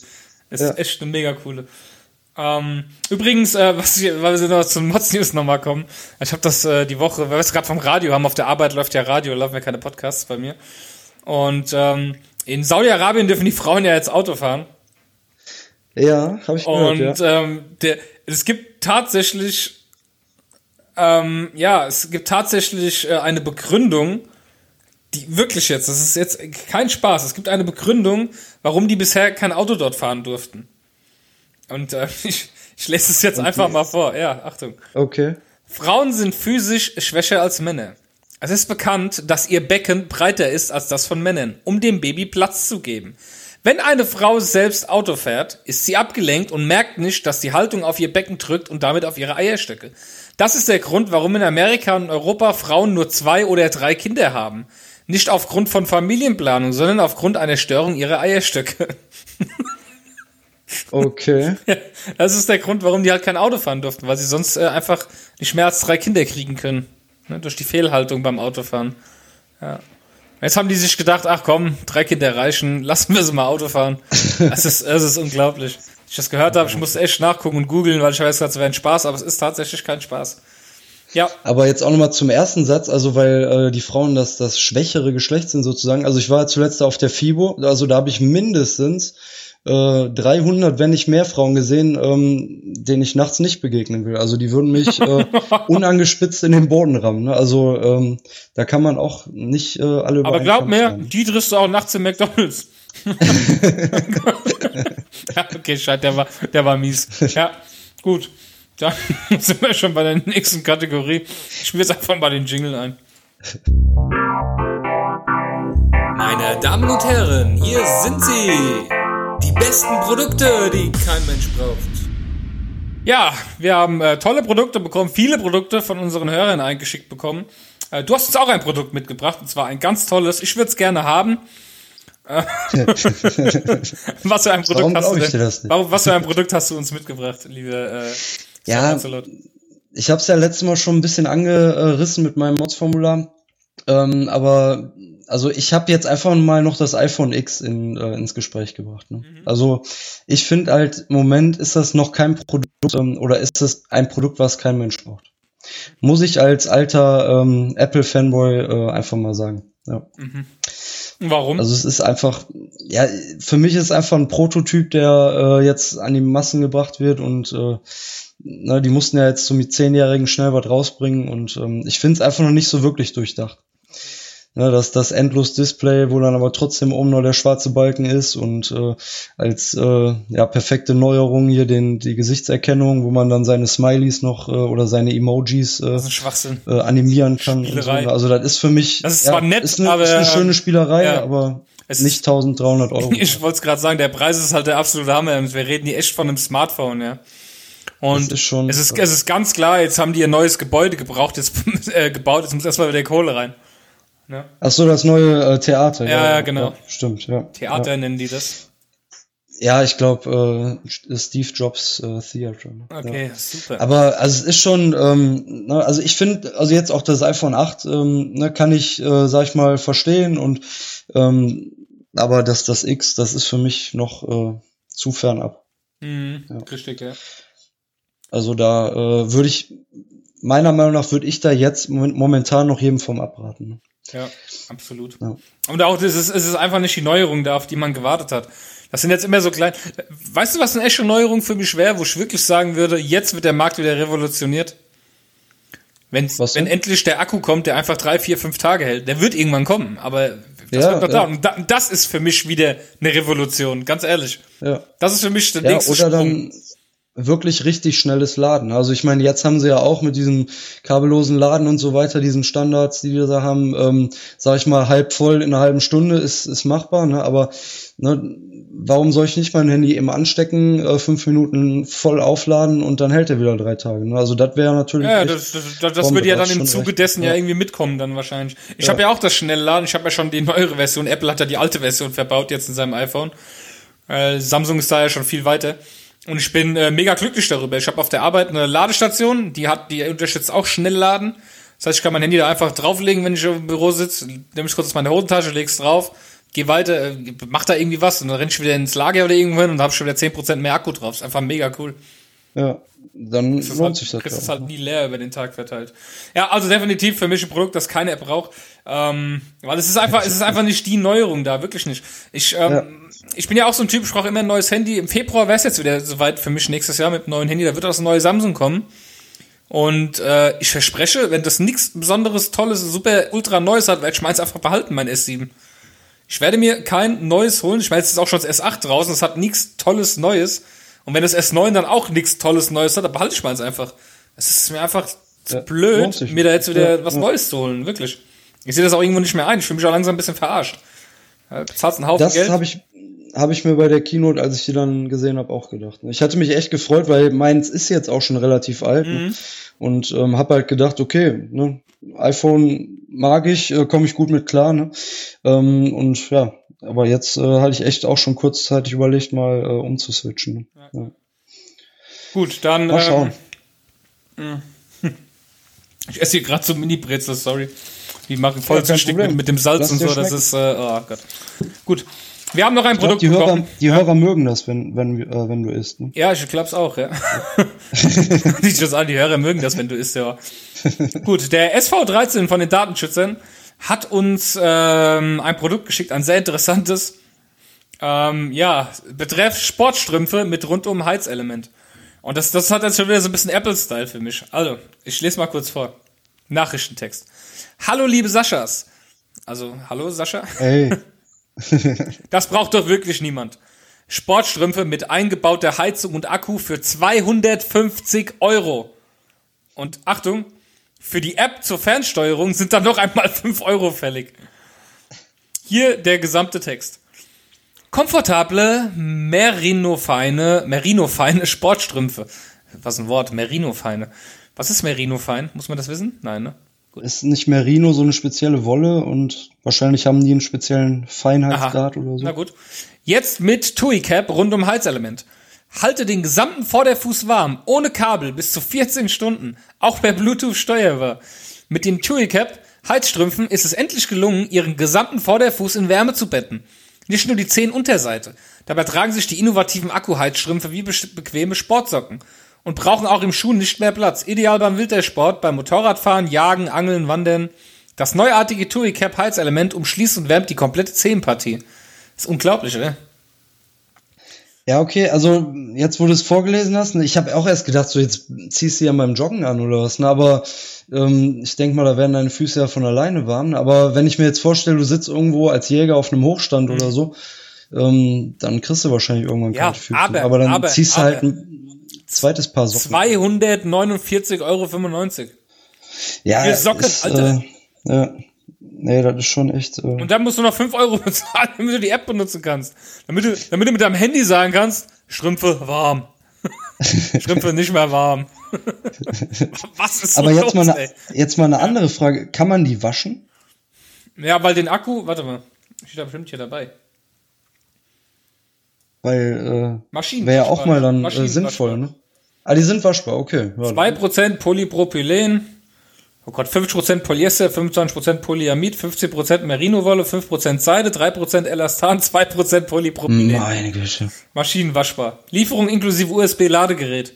Das ist echt eine mega coole. Ähm, übrigens, äh, was ich, weil wir noch zum Mods News nochmal kommen. Ich habe das äh, die Woche, weil wir es gerade vom Radio haben, auf der Arbeit läuft ja Radio, laufen ja keine Podcasts bei mir. Und ähm, in Saudi-Arabien dürfen die Frauen ja jetzt Auto fahren. Ja, habe ich Und gehört, ja. ähm, der, es gibt tatsächlich, ähm, ja, es gibt tatsächlich äh, eine Begründung, die wirklich jetzt, das ist jetzt kein Spaß, es gibt eine Begründung, warum die bisher kein Auto dort fahren durften. Und äh, ich, ich lese es jetzt einfach mal vor. Ja, Achtung. Okay. Frauen sind physisch schwächer als Männer. Es ist bekannt, dass ihr Becken breiter ist als das von Männern, um dem Baby Platz zu geben. Wenn eine Frau selbst Auto fährt, ist sie abgelenkt und merkt nicht, dass die Haltung auf ihr Becken drückt und damit auf ihre Eierstöcke. Das ist der Grund, warum in Amerika und Europa Frauen nur zwei oder drei Kinder haben. Nicht aufgrund von Familienplanung, sondern aufgrund einer Störung ihrer Eierstöcke. Okay. Das ist der Grund, warum die halt kein Auto fahren durften, weil sie sonst äh, einfach nicht mehr als drei Kinder kriegen können. Ne, durch die Fehlhaltung beim Autofahren. Ja. Jetzt haben die sich gedacht, ach komm, drei Kinder reichen, lassen wir sie mal Auto fahren. Das ist, es ist unglaublich. Ich das gehört habe, ich musste echt nachgucken und googeln, weil ich weiß gerade, es wäre ein Spaß, aber es ist tatsächlich kein Spaß. Ja, Aber jetzt auch nochmal zum ersten Satz, also weil äh, die Frauen das, das schwächere Geschlecht sind sozusagen. Also ich war zuletzt auf der FIBO, also da habe ich mindestens äh, 300, wenn nicht mehr Frauen gesehen, ähm, denen ich nachts nicht begegnen will. Also die würden mich äh, unangespitzt in den Boden rammen. Ne? Also ähm, da kann man auch nicht äh, alle über aber glaub mir, scheren. die triffst du auch nachts im McDonalds. ja, okay, scheiße, der war, der war mies. Ja, gut. Dann sind wir schon bei der nächsten Kategorie. Ich spiele jetzt einfach mal den Jingle ein. Meine Damen und Herren, hier sind sie. Die besten Produkte, die kein Mensch braucht. Ja, wir haben äh, tolle Produkte bekommen, viele Produkte von unseren Hörern eingeschickt bekommen. Äh, du hast uns auch ein Produkt mitgebracht, und zwar ein ganz tolles. Ich würde es gerne haben. Äh, was für ein Produkt Warum hast du denn? dir das nicht? Warum, was für ein Produkt hast du uns mitgebracht, liebe äh, Ja? Ich habe es ja letztes Mal schon ein bisschen angerissen mit meinem Mods-Formular. Ähm, aber also ich habe jetzt einfach mal noch das iPhone X in, äh, ins Gespräch gebracht. Ne? Also ich finde halt, im Moment ist das noch kein Produkt ähm, oder ist es ein Produkt, was kein Mensch braucht. Muss ich als alter ähm, Apple-Fanboy äh, einfach mal sagen. Ja. Warum? Also es ist einfach, ja, für mich ist es einfach ein Prototyp, der äh, jetzt an die Massen gebracht wird und äh, na, die mussten ja jetzt so mit Zehnjährigen schnell was rausbringen und ähm, ich finde es einfach noch nicht so wirklich durchdacht. Ne, dass das endlos Display, wo dann aber trotzdem oben noch der schwarze Balken ist und äh, als äh, ja perfekte Neuerung hier den die Gesichtserkennung, wo man dann seine Smileys noch äh, oder seine Emojis äh, Das äh, animieren kann. So. Spielerei. Also das ist für mich Das ist zwar nett, ist eine, aber, ist eine schöne Spielerei, ja. aber Es nicht 1300 Euro. Ich wollte es gerade sagen, der Preis ist halt der absolute Hammer. Wir reden hier echt von einem Smartphone, ja. Und Das ist schon- es, ist, es ist ganz klar, jetzt haben die ein neues Gebäude gebraucht, jetzt äh, gebaut, jetzt muss erstmal wieder Kohle rein. Ne? Ach so, das neue äh, Theater. Ja, ja, genau. stimmt, ja. Theater nennen die das. Ja, ich glaube, äh, Steve Jobs äh, Theater. Okay, Ja. super. Aber also es ist schon, ähm, ne, also ich finde, also jetzt auch das iPhone 8 ähm, ne, kann ich, äh, sag ich mal, verstehen und ähm, aber das, das X, das ist für mich noch äh, zu fern ab. mhm, ja. Richtig, ja. Also da äh, würde ich, meiner Meinung nach, würde ich da jetzt moment- momentan noch jedem vom abraten. Ja, absolut. Ja. Und auch das ist, es ist einfach nicht die Neuerung da, auf die man gewartet hat. Das sind jetzt immer so klein. Weißt du, was eine echte Neuerung für mich wäre, wo ich wirklich sagen würde, jetzt wird der Markt wieder revolutioniert? Wenn, Was wenn endlich der Akku kommt, der einfach drei, vier, fünf Tage hält, der wird irgendwann kommen, aber das Ja, wird noch ja. dauern. Und da, das ist für mich wieder eine Revolution, ganz ehrlich. Ja. Das ist für mich der Ja, nächste oder Sprung. dann wirklich richtig schnelles Laden. Also ich meine, jetzt haben sie ja auch mit diesem kabellosen Laden und so weiter, diesen Standards, die wir da haben, ähm, sag ich mal, halb voll in einer halben Stunde ist, ist machbar, ne? aber ne, warum soll ich nicht mein Handy eben anstecken, äh, fünf Minuten voll aufladen und dann hält er wieder drei Tage. Ne? Also das wäre natürlich. Ja, das, das, das, das würde ja da dann im Zuge recht. dessen ja. Ja. irgendwie mitkommen dann wahrscheinlich. Ich Ja. habe ja auch das Schnellladen, ich habe ja schon die neuere Version. Apple hat ja die alte Version verbaut jetzt in seinem iPhone. Äh, Samsung ist da ja schon viel weiter. Und ich bin äh, mega glücklich darüber. Ich habe auf der Arbeit eine Ladestation, die hat, die unterstützt auch Schnellladen. Das heißt, ich kann mein Handy da einfach drauflegen, wenn ich im Büro sitze, nehme ich kurz aus meiner Hosentasche, leg's drauf, geh weiter, äh, mach da irgendwie was und dann renn ich wieder ins Lager oder irgendwo hin und habe schon wieder 10% mehr Akku drauf. Ist einfach mega cool. Ja, dann lohnt halt, sich das. kriegst es halt ne? nie leer über den Tag verteilt. Ja, also definitiv für mich ein Produkt, das keine App braucht. Ähm, weil es ist einfach, es ist einfach nicht die Neuerung da, wirklich nicht. Ich, ähm, Ja. Ich bin ja auch so ein Typ, ich brauche immer ein neues Handy. Im Februar wäre es jetzt wieder soweit für mich nächstes Jahr mit einem neuen Handy. Da wird auch das neue Samsung kommen. Und äh, ich verspreche, wenn das nichts Besonderes, Tolles, super, ultra Neues hat, werde ich meins einfach behalten, mein S7. Ich werde mir kein neues holen. Ich meine, es ist auch schon das S8 draußen, es hat nichts Tolles Neues. Und wenn das S9 dann auch nichts Tolles Neues hat, dann behalte ich meins einfach. Es ist mir einfach zu Ja, blöd, mir da jetzt wieder Ja, was ja. Neues zu holen, wirklich. Ich sehe das auch irgendwo nicht mehr ein. Ich fühle mich auch langsam ein bisschen verarscht. Bezahlst einen Haufen Das Geld. habe ich, hab ich mir bei der Keynote, als ich die dann gesehen habe, auch gedacht. Ich hatte mich echt gefreut, weil meins ist jetzt auch schon relativ alt. Mhm. Ne? Und ähm, habe halt gedacht, okay, ne, iPhone mag ich, äh, komme ich gut mit klar. Ne? Ähm, und ja, aber jetzt äh, hatte ich echt auch schon kurzzeitig überlegt, mal äh, umzuswitchen. Ne? Ja. Gut, dann. Mal schauen. Ähm, ich esse hier gerade so Mini-Brezel, sorry. Die machen voll Ja, Problem. mit, mit dem Salz Lass und so. Das ist, äh, oh Gott. Gut. Wir haben noch ein Ich glaub, Produkt die Hörer, bekommen. die Hörer mögen das, wenn, wenn, äh, wenn du isst. Ne? Ja, ich glaub's auch, ja. An, die Hörer mögen das, wenn du isst, ja. Gut, der SV13 von den Datenschützern hat uns ähm, ein Produkt geschickt, ein sehr interessantes. Ähm, ja, betreff Sportstrümpfe mit rundum Heizelement. Und das, das hat jetzt schon wieder so ein bisschen Apple-Style für mich. Also, ich lese mal kurz vor. Nachrichtentext. Hallo, liebe Saschas. Also, hallo, Sascha. Ey, Das braucht doch wirklich niemand. Sportstrümpfe mit eingebauter Heizung und Akku für 250 Euro. Und Achtung, für die App zur Fernsteuerung sind dann noch einmal 5 Euro fällig. Hier der gesamte Text. Komfortable, Merino-feine, Merino-feine Sportstrümpfe. Was ein Wort, Merino-feine. Was ist Merino-fein? Muss man das wissen? Nein, ne? Ist nicht Merino so eine spezielle Wolle und wahrscheinlich haben die einen speziellen Feinheitsgrad oder so. Na gut. Jetzt mit TUI Cap rund um Heizelement. Halte den gesamten Vorderfuß warm, ohne Kabel, bis zu 14 Stunden, auch per Bluetooth steuerbar. Mit den TUI Cap Heizstrümpfen ist es endlich gelungen, ihren gesamten Vorderfuß in Wärme zu betten. Nicht nur die Zehenunterseite. Dabei tragen sich die innovativen Akku-Heizstrümpfe wie be bequeme Sportsocken und brauchen auch im Schuh nicht mehr Platz. Ideal beim Wintersport, beim Motorradfahren, Jagen, Angeln, Wandern. Das neuartige TUI Cap Heizelement umschließt und wärmt die komplette Zehenpartie. Ist unglaublich, oder? Ja, okay, also jetzt, wo du es vorgelesen hast, ne, ich habe auch erst gedacht, so jetzt ziehst du ja beim Joggen an oder was, ne? aber ähm, ich denk mal, da werden deine Füße ja von alleine warm. Aber wenn ich mir jetzt vorstelle, du sitzt irgendwo als Jäger auf einem Hochstand Mhm. oder so, ähm, dann kriegst du wahrscheinlich irgendwann Ja, kalte Füße. aber- dann aber- ziehst du aber- halt zweites Paar Socken. 249,95 Euro. ja, Für Socken, ist, Alter. Äh, ja, nee, das ist schon echt. Äh, Und dann musst du noch 5 Euro bezahlen, damit du die App benutzen kannst. Damit du, damit du mit deinem Handy sagen kannst, Strümpfe warm. Strümpfe nicht mehr warm. Was ist so aber jetzt los, mal, ey? eine, jetzt mal eine andere Frage. Kann man die waschen? Ja, weil den Akku, warte mal, steht da bestimmt hier dabei. Weil Maschinen. äh, wäre ja auch mal dann äh, sinnvoll, ne? Ah, die sind waschbar, okay. Ja, 2% Polypropylen, oh Gott, 50% Polyester, 25% Polyamid, 15% Merino-Wolle, 5% Seide, 3% Elastan, 2% Polypropylen. Meine Güte. Maschinen waschbar. Lieferung inklusive USB-Ladegerät.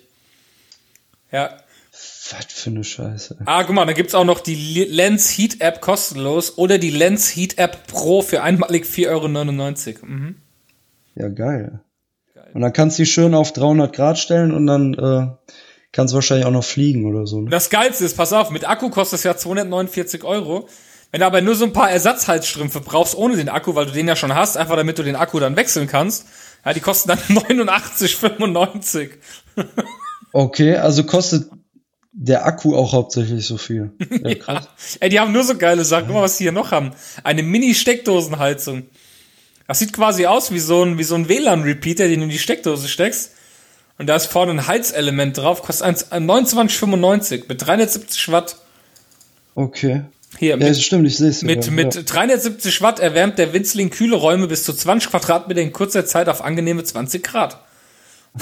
Ja. Was für eine Scheiße. Ah, guck mal, da gibt's auch noch die Lens Heat App kostenlos oder die Lens Heat App Pro für einmalig 4,99 Euro. Mhm. Ja, geil. Und dann kannst du die schön auf 300 Grad stellen und dann äh, kannst du wahrscheinlich auch noch fliegen oder so. Ne? Das Geilste ist, pass auf, mit Akku kostet es ja 249 Euro. Wenn du aber nur so ein paar Ersatzhalsstrümpfe brauchst ohne den Akku, weil du den ja schon hast, einfach damit du den Akku dann wechseln kannst, ja, die kosten dann 89,95. Okay, also kostet der Akku auch hauptsächlich so viel. Ja, krass. Ey, die haben nur so geile Sachen. Guck mal, was die hier noch haben. Eine Mini-Steckdosenheizung. Das sieht quasi aus wie so ein, wie so ein WLAN-Repeater, den du in die Steckdose steckst. Und da ist vorne ein Heizelement drauf, kostet eins- äh, 29,95 mit 370 Watt. Okay. Hier, Ja, mit, das stimmt, ich sehe es. mit, sogar, mit ja. 370 Watt erwärmt der Winzling kühle Räume bis zu 20 Quadratmeter in kurzer Zeit auf angenehme 20 Grad.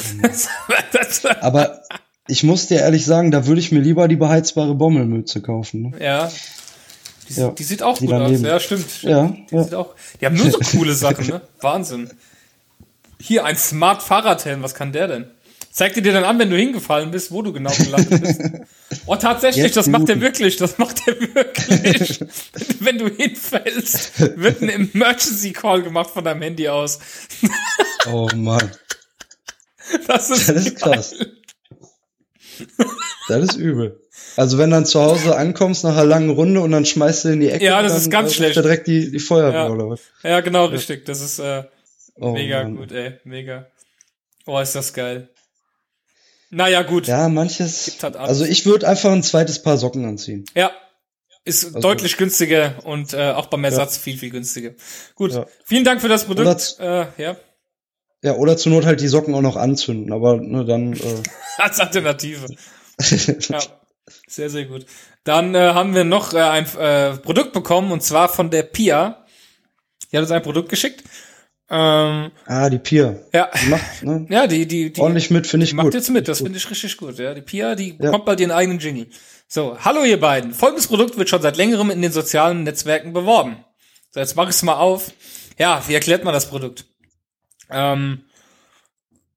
Aber ich muss dir ehrlich sagen, da würde ich mir lieber die beheizbare Bommelmütze kaufen. Ne? ja. Die, Ja, die sieht auch die gut aus. daneben. Ja, stimmt. stimmt. Ja, Die, ja. Sieht auch, die haben nur so coole Sachen, ne? Wahnsinn. Hier, ein Smart Fahrradhelm, was kann der denn? Zeig dir dir dann an, wenn du hingefallen bist, wo du genau gelandet bist. Oh, tatsächlich, Jetzt das macht er wirklich, das macht er wirklich. wenn du hinfällst, wird ein Emergency Call gemacht von deinem Handy aus. Oh Mann, Das ist, das ist krass. Das ist übel. Also wenn dann zu Hause ankommst nach einer langen Runde und dann schmeißt du in die Ecke, Ja, das ist ganz schlecht. er direkt die, die Feuerwehr Ja. oder was? Ja, genau, richtig. Das ist äh, Oh, mega Mann. gut, ey. Mega. Oh, ist das geil. Naja, gut. Ja, manches. Halt. Also ich würde einfach ein zweites Paar Socken anziehen. Ja. Ist Also- deutlich günstiger und äh, auch beim Ersatz viel, viel günstiger. Gut. Ja. Vielen Dank für das Produkt. Äh, ja. Ja, oder zur Not halt die Socken auch noch anzünden, aber ne, dann. Äh, Als Alternative. Ja. Sehr, sehr gut. Dann äh, haben wir noch äh, ein äh, Produkt bekommen und zwar von der Pia. Die hat uns ein Produkt geschickt. Ähm, ah, die Pia. ja. Die macht ne, Ja, die, die, die ordentlich mit, finde ich Die macht gut. jetzt mit, das finde ich richtig gut. Ja, die Pia, die Ja. bekommt bald ihren eigenen Jingle. So, hallo ihr beiden. Folgendes Produkt wird schon seit längerem in den sozialen Netzwerken beworben. So, jetzt mach ich es mal auf. Ja, wie erklärt man das Produkt? Ähm,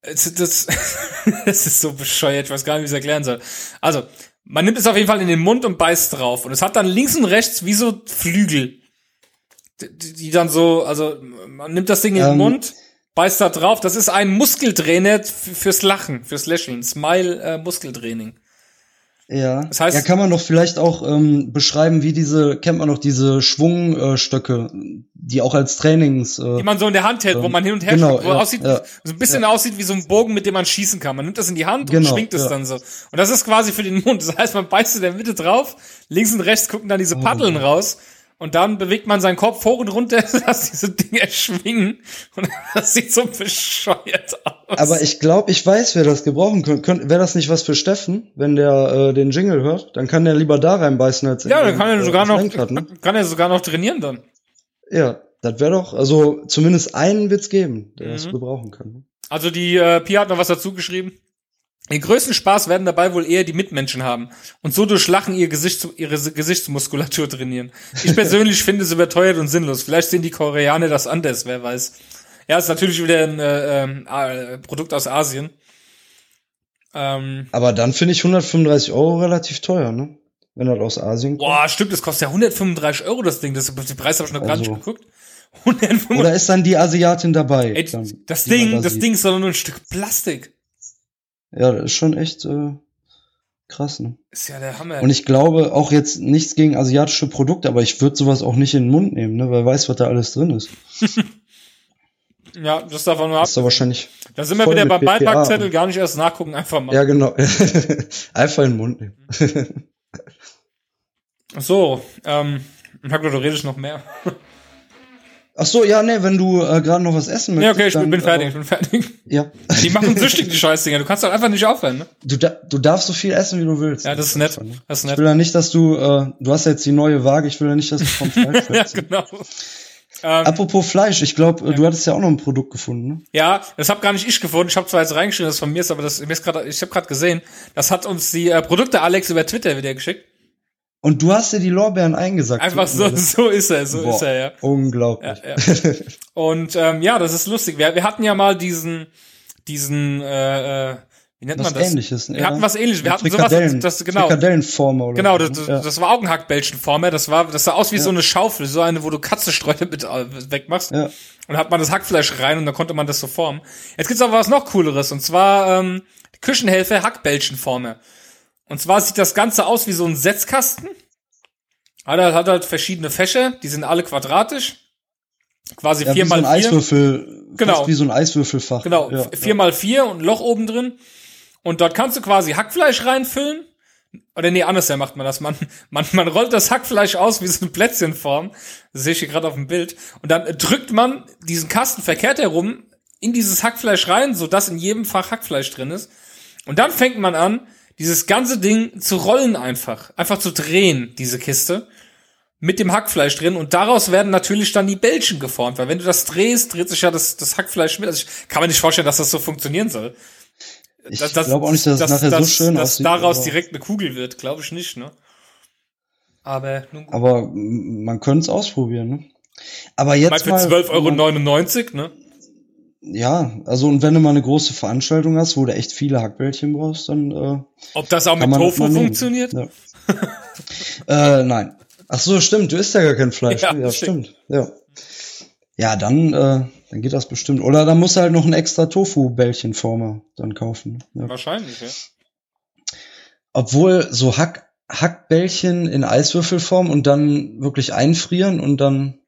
es- das, das ist so bescheuert, ich weiß gar nicht, wie ich es erklären soll. Also, man nimmt es auf jeden Fall in den Mund und beißt drauf. Und es hat dann links und rechts wie so Flügel. Die, die dann so, also man nimmt das Ding in den Ähm, Mund, beißt da drauf. Das ist ein Muskeltrainer fürs Lachen, fürs Lächeln. Smile äh. Ja. Das heißt- ja, kann man doch vielleicht auch ähm, beschreiben, wie diese, kennt man noch diese Schwungstöcke, äh, die auch als Trainings. Äh, Die man so in der Hand hält, wo Ähm, man hin und her genau, schwingt, wo ja, aussieht, ja, so ein bisschen aussieht wie so ein Bogen, mit dem man schießen kann. Man nimmt das in die Hand und Genau, schwingt es ja. dann so. Und das ist quasi für den Mund. Das heißt, man beißt in der Mitte drauf, links und rechts gucken dann Oh. diese Paddeln raus. Und dann bewegt man seinen Kopf hoch und runter, dass diese Dinger schwingen. Und das sieht so bescheuert aus. aber ich glaube, ich weiß, wer das gebrauchen könnte. Wäre das nicht was für Steffen, wenn der äh, den Jingle hört? Dann kann der lieber da reinbeißen als ja, dann kann er äh, sogar noch, ne? kann er sogar noch trainieren dann. Ja, das wäre doch, also zumindest einen wird's geben, der Mhm. das gebrauchen kann. Also die äh, Pia hat noch was dazu geschrieben. Den größten Spaß werden dabei wohl eher die Mitmenschen haben und so durch Lachen ihr Gesicht, ihre Gesichtsmuskulatur trainieren. Ich persönlich finde es überteuert und sinnlos. Vielleicht sehen die Koreaner das anders, wer weiß. Ja, ist natürlich wieder ein äh, ähm, äh, Produkt aus Asien. Ähm, Aber dann finde ich 135 Euro relativ teuer, ne? wenn das aus Asien kommt. Boah, stimmt, das kostet ja 135 Euro, das Ding. Das, den Preis habe ich noch gar Also. nicht geguckt. 135 Oder ist dann die Asiatin dabei? Ey, das Ding, da das sieht? Ding ist doch nur ein Stück Plastik. Ja, das ist schon echt äh, krass, ne? Ist ja der Hammer. Und ich glaube auch jetzt nichts gegen asiatische Produkte, aber ich würde sowas auch nicht in den Mund nehmen, ne? Weil weiß, was da alles drin ist. ja, das davon nur ab. Das ist doch wahrscheinlich. Da sind wir wieder beim BPA. Beipackzettel, gar nicht erst nachgucken, einfach mal. Ja, genau. Einfach in den Mund nehmen. So, ähm, gedacht, du redest noch mehr. Ach so, ja, nee, wenn du äh, gerade noch was essen Ja, möchtest. okay, ich bin, dann, bin fertig, äh, ich bin fertig. ja. Die machen süchtig, die Scheißdinger. Du kannst doch einfach nicht aufhören, ne? Du, da, du darfst so viel essen, wie du willst. Ja, das ist nett. ne? Das ist Ich nett. will ja nicht, dass du, äh, du hast ja jetzt die neue Waage, ich will ja nicht, dass du vom Fleisch Ja, genau. Ähm, Apropos Fleisch, ich glaube, du hattest ja auch noch ein Produkt gefunden, ne? ja, das habe gar nicht ich gefunden. Ich habe zwar jetzt reingeschrieben, dass es von mir ist, aber das, mir ist grad, ich habe gerade gesehen, das hat uns die äh, Produkte Alex über Twitter wieder geschickt. Und du hast dir die Lorbeeren eingesackt. Einfach so, so ist er, so Boah, ist er, ja. Unglaublich. Ja, ja. Und ähm, ja, das ist lustig. Wir, wir hatten ja mal diesen, diesen, äh, äh, wie nennt Was man das? ähnliches? Wir hatten was ähnliches. Wir hatten sowas, das, genau, Frikadellenformer oder genau, das, das, ja. das war auch ein Hackbällchenformer. Das war, das sah aus wie so eine Schaufel, so eine, wo du Katzenstreuer mit äh, wegmachst. Ja. Und hat man das Hackfleisch rein und dann konnte man das so formen. Jetzt gibt's aber was noch cooleres und zwar ähm, Küchenhelfer Hackbällchenformer. Und zwar sieht das Ganze aus wie so ein Setzkasten. Hat halt, hat halt verschiedene Fächer, die sind alle quadratisch. Quasi Ja, vier wie so mal ein vier. Eiswürfel, Genau. wie so ein Eiswürfelfach. Genau, ja, vier mal vier und ein Loch oben drin. Und dort kannst du quasi Hackfleisch reinfüllen. Oder nee, andersher macht man das. Man, man, man rollt das Hackfleisch aus wie so eine Plätzchenform. Das sehe ich hier gerade auf dem Bild. Und dann drückt man diesen Kasten verkehrt herum in dieses Hackfleisch rein, sodass in jedem Fach Hackfleisch drin ist. Und dann fängt man an, dieses ganze Ding zu rollen einfach. Einfach zu drehen, diese Kiste. Mit dem Hackfleisch drin. Und daraus werden natürlich dann die Bällchen geformt. Weil wenn du das drehst, dreht sich ja das, das Hackfleisch mit. Also ich kann mir nicht vorstellen, dass das so funktionieren soll. Ich glaube auch nicht, dass es nachher so schön dass aussieht. daraus aber, direkt eine Kugel wird, glaube ich nicht, ne? Aber nun gut. aber man könnte es ausprobieren, ne? Aber jetzt Mal für mal, 12,99 Euro, ne? Ja, also und wenn du mal eine große Veranstaltung hast, wo du echt viele Hackbällchen brauchst, dann äh, Ob das auch mit man Tofu funktioniert? Ja. äh, nein. Ach so, stimmt. Du isst ja gar kein Fleisch. Ja, Ja, stimmt. stimmt. Ja. Ja, dann, äh, dann geht das bestimmt. Oder dann musst du halt noch einen extra Tofu-Bällchenformer dann kaufen. Ja. Wahrscheinlich, ja. Obwohl so Hack, Hackbällchen in Eiswürfelform und dann wirklich einfrieren und dann,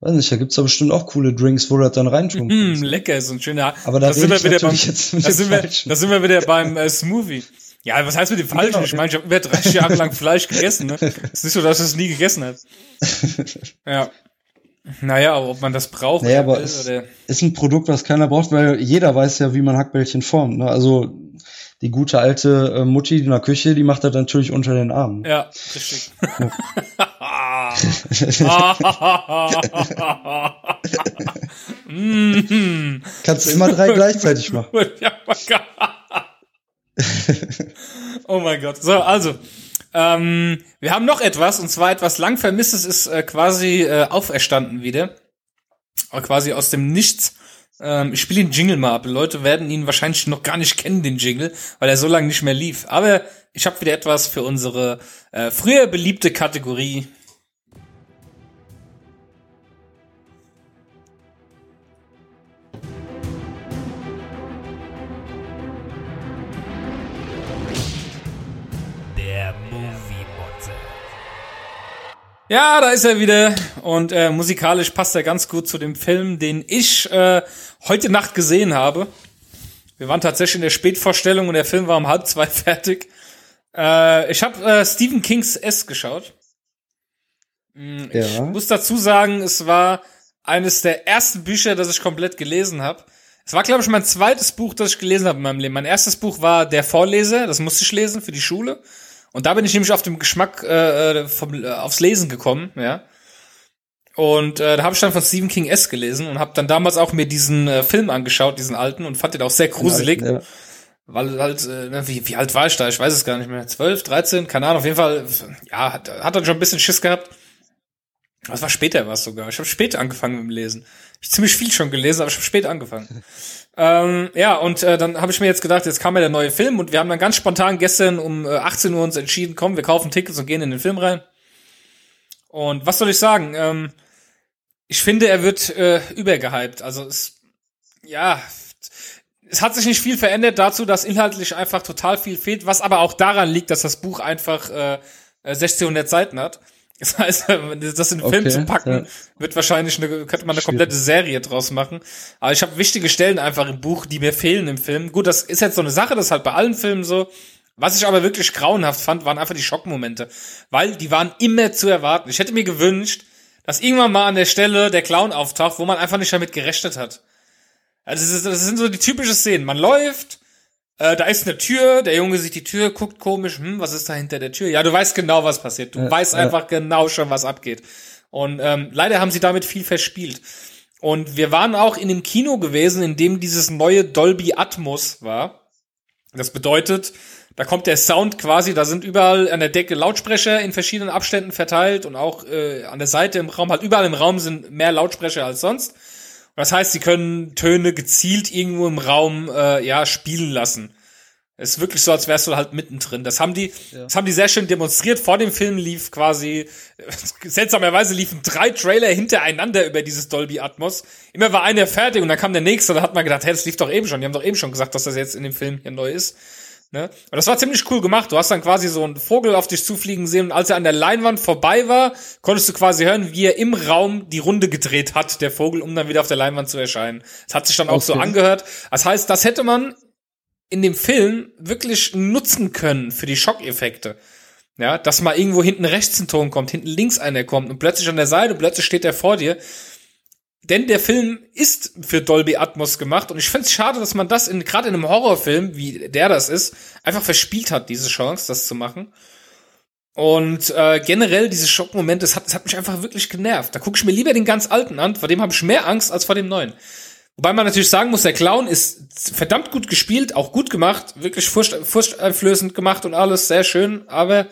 weiß nicht, da gibt's da bestimmt auch coole Drinks, wo du das dann reintun Hm, kannst. lecker, so ein schöner. Aber da da sind wir wieder beim, jetzt mit da sind wir, da sind wir wieder beim äh, Smoothie. Ja, was heißt mit dem Falschen? Genau. Ich meine, ich habe über 30 Jahre lang Fleisch gegessen, ne? ist nicht so, dass es nie gegessen habe. Ja. Naja, aber ob man das braucht Naja, aber es- oder ist ein Produkt, was keiner braucht, weil jeder weiß ja, wie man Hackbällchen formt. Ne? Also die gute alte äh, Mutti in der Küche, die macht das natürlich unter den Armen. Ja, richtig. mm. Kannst du immer drei gleichzeitig machen. Oh mein Gott. So, also. Ähm, wir haben noch etwas, und zwar etwas lang vermisstes ist äh, quasi äh, auferstanden wieder. Äh, quasi aus dem Nichts. Ähm, ich spiele den Jingle mal ab. Die Leute werden ihn wahrscheinlich noch gar nicht kennen, den Jingle, weil er so lange nicht mehr lief. Aber ich habe wieder etwas für unsere äh, früher beliebte Kategorie. Ja, da ist er wieder. Und äh, musikalisch passt er ganz gut zu dem Film, den ich äh, heute Nacht gesehen habe. Wir waren tatsächlich in der Spätvorstellung und der Film war um halb zwei fertig. Äh, ich habe äh, Stephen Kings S geschaut. Mm, Ich Ja. muss dazu sagen, es war eines der ersten Bücher, das ich komplett gelesen habe. Es war, glaube ich, mein zweites Buch, das ich gelesen habe in meinem Leben. Mein erstes Buch war Der Vorleser, das musste ich lesen für die Schule. Und da bin ich nämlich auf dem Geschmack äh, äh, vom, äh, aufs Lesen gekommen, ja. Und äh, da habe ich dann von Stephen King S gelesen und habe dann damals auch mir diesen äh, Film angeschaut, diesen alten, und fand den auch sehr gruselig. Ja. Weil halt, äh, ne, wie, wie alt war ich da? Ich weiß es gar nicht mehr. 12, 13, keine Ahnung, auf jeden Fall, ja, hat, hat dann schon ein bisschen Schiss gehabt. Das war später was sogar. Ich habe später angefangen mit dem Lesen. Ich ziemlich viel schon gelesen, aber ich habe später angefangen. ähm, ja, und äh, dann habe ich mir jetzt gedacht, jetzt kam ja der neue Film und wir haben dann ganz spontan gestern um äh, 18 Uhr uns entschieden, komm, wir kaufen Tickets und gehen in den Film rein. Und was soll ich sagen? Ähm, ich finde, er wird äh, übergehypt. Also es, ja, es hat sich nicht viel verändert dazu, dass inhaltlich einfach total viel fehlt, was aber auch daran liegt, dass das Buch einfach äh, 1600 Seiten hat. Das heißt, das in den Film Okay, zu packen, ja. wird wahrscheinlich eine, könnte man eine komplette Serie draus machen. Aber ich habe wichtige Stellen einfach im Buch, die mir fehlen im Film. Gut, das ist jetzt so eine Sache, das ist halt bei allen Filmen so. Was ich aber wirklich grauenhaft fand, waren einfach die Schockmomente. Weil die waren immer zu erwarten. Ich hätte mir gewünscht, dass irgendwann mal an der Stelle der Clown auftaucht, wo man einfach nicht damit gerechnet hat. Also das, ist, das sind so die typische Szenen. Man läuft, äh, da ist eine Tür, der Junge sieht die Tür, guckt komisch, hm, was ist da hinter der Tür? Ja, du weißt genau, was passiert. Du Ja, weißt ja. einfach genau schon, was abgeht. Und ähm, leider haben sie damit viel verspielt. Und wir waren auch in dem Kino gewesen, in dem dieses neue Dolby Atmos war. Das bedeutet, da kommt der Sound quasi, da sind überall an der Decke Lautsprecher in verschiedenen Abständen verteilt und auch äh, an der Seite im Raum, halt überall im Raum sind mehr Lautsprecher als sonst. Das heißt, sie können Töne gezielt irgendwo im Raum äh, ja spielen lassen. Es ist wirklich so, als wärst du halt mittendrin. Das haben die, das haben die sehr schön demonstriert. Vor dem Film lief quasi, seltsamerweise liefen drei Trailer hintereinander über dieses Dolby Atmos. Immer war einer fertig und dann kam der nächste. Da hat man gedacht, hey, das lief doch eben schon. Die haben doch eben schon gesagt, dass das jetzt in dem Film hier neu ist. Ne? Und das war ziemlich cool gemacht. Du hast dann quasi so einen Vogel auf dich zufliegen sehen und als er an der Leinwand vorbei war, konntest du quasi hören, wie er im Raum die Runde gedreht hat, der Vogel, um dann wieder auf der Leinwand zu erscheinen. Das hat sich dann auch so Okay. angehört. Das heißt, das hätte man in dem Film wirklich nutzen können für die Schockeffekte. Ja, dass mal irgendwo hinten rechts ein Ton kommt, hinten links einer kommt und plötzlich an der Seite, plötzlich steht er vor dir. Denn der Film ist für Dolby Atmos gemacht und ich finde es schade, dass man das in gerade in einem Horrorfilm, wie der das ist, einfach verspielt hat, diese Chance, das zu machen. Und äh, generell diese Schockmomente, das hat, das hat mich einfach wirklich genervt. Da gucke ich mir lieber den ganz alten an, vor dem habe ich mehr Angst als vor dem neuen. Wobei man natürlich sagen muss, der Clown ist verdammt gut gespielt, auch gut gemacht, wirklich furcht, furchteinflößend gemacht und alles, sehr schön, aber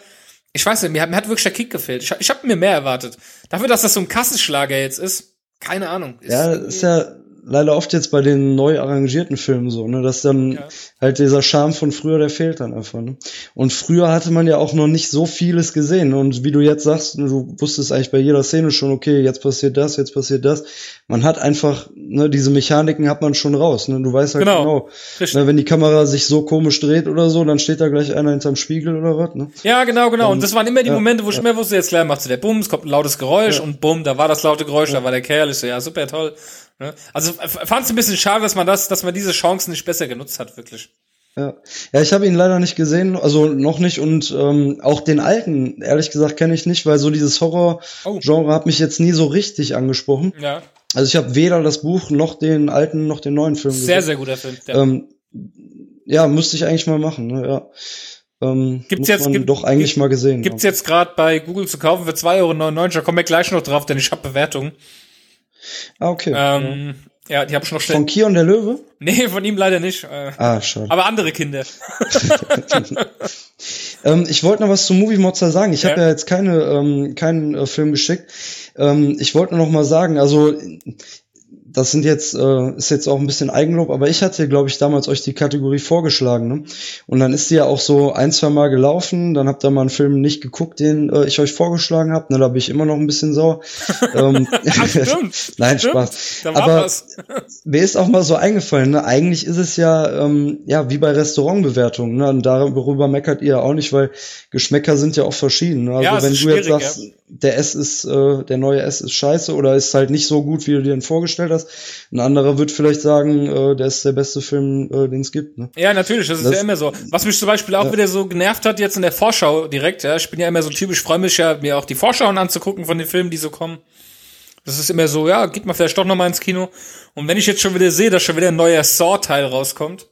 ich weiß nicht, mir hat, mir hat wirklich der Kick gefehlt. Ich, ich habe mir mehr erwartet. Dafür, dass das so ein Kassenschlager jetzt ist, keine Ahnung. Ist Ja, ist ja leider oft jetzt bei den neu arrangierten Filmen so, ne, dass dann Ja. halt dieser Charme von früher, der fehlt dann einfach, ne. Und früher hatte man ja auch noch nicht so vieles gesehen und wie du jetzt sagst, ne, du wusstest eigentlich bei jeder Szene schon, okay, jetzt passiert das, jetzt passiert das. Man hat einfach, ne, diese Mechaniken hat man schon raus, ne, du weißt halt Genau. genau, ne, wenn die Kamera sich so komisch dreht oder so, dann steht da gleich einer hinterm Spiegel oder was, ne. Ja, genau, genau. Und das waren immer die ja, Momente, wo ich immer wusste, jetzt klar macht sie der Bumm, es kommt ein lautes Geräusch und bumm, da war das laute Geräusch, da war der Kerl. Ich so, ja, super toll. Ne? Also fand es ein bisschen schade, dass man das, dass man diese Chancen nicht besser genutzt hat, wirklich. Ja, ja ich habe ihn leider nicht gesehen, also noch nicht und ähm, auch den alten, ehrlich gesagt, kenne ich nicht, weil so dieses Oh. Horror-Genre hat mich jetzt nie so richtig angesprochen. Ja. Also ich habe weder das Buch noch den alten noch den neuen Film Sehr, gesehen. sehr guter Film. Ja. Ähm, ja, müsste ich eigentlich mal machen. Ne? Ja. Ähm, Gibt's jetzt- gibt- doch eigentlich gibt- mal gesehen. Gibt's jetzt gerade bei Google zu kaufen für 2,99 Euro. Da kommen wir gleich noch drauf, denn ich habe Bewertungen. Ah, okay. Ähm, ja, die habe ich noch schnell. Von Kion der Löwe? Nee, von ihm leider nicht. Äh, Ah, schade. aber andere Kinder. Ähm, ich wollte noch was zu Movie Monster sagen. Ich habe Ja. ja jetzt keine, ähm, keinen äh, Film geschickt. Ähm, ich wollte nur noch mal sagen, also das sind jetzt, äh, ist jetzt auch ein bisschen Eigenlob, aber ich hatte, glaube ich, damals euch die Kategorie vorgeschlagen. Ne? Und dann ist die ja auch so ein, zwei Mal gelaufen. Dann habt ihr mal einen Film nicht geguckt, den äh, ich euch vorgeschlagen habe. Ne, da bin ich immer noch ein bisschen sauer. ähm, Ach, stimmt. Nein, Stimmt. Spaß. Aber mir ist auch mal so eingefallen, ne? eigentlich ist es ja, ähm, ja wie bei Restaurantbewertungen. Ne? Und darüber meckert ihr ja auch nicht, weil Geschmäcker sind ja auch verschieden. Ne? Also Ja, wenn du jetzt sagst, der S ist, äh, der neue S ist scheiße oder ist halt nicht so gut, wie du dir den vorgestellt hast, ein anderer wird vielleicht sagen, äh, der ist der beste Film, äh, den es gibt. Ne? Ja, natürlich, das ist Das- ja immer so. Was mich zum Beispiel auch wieder so genervt hat jetzt in der Vorschau direkt, ja, ich bin ja immer so typisch, freue mich ja, mir auch die Vorschauen anzugucken von den Filmen, die so kommen. Das ist immer so, ja, geht mal vielleicht doch noch mal ins Kino. Und wenn ich jetzt schon wieder sehe, dass schon wieder ein neuer Saw-Teil rauskommt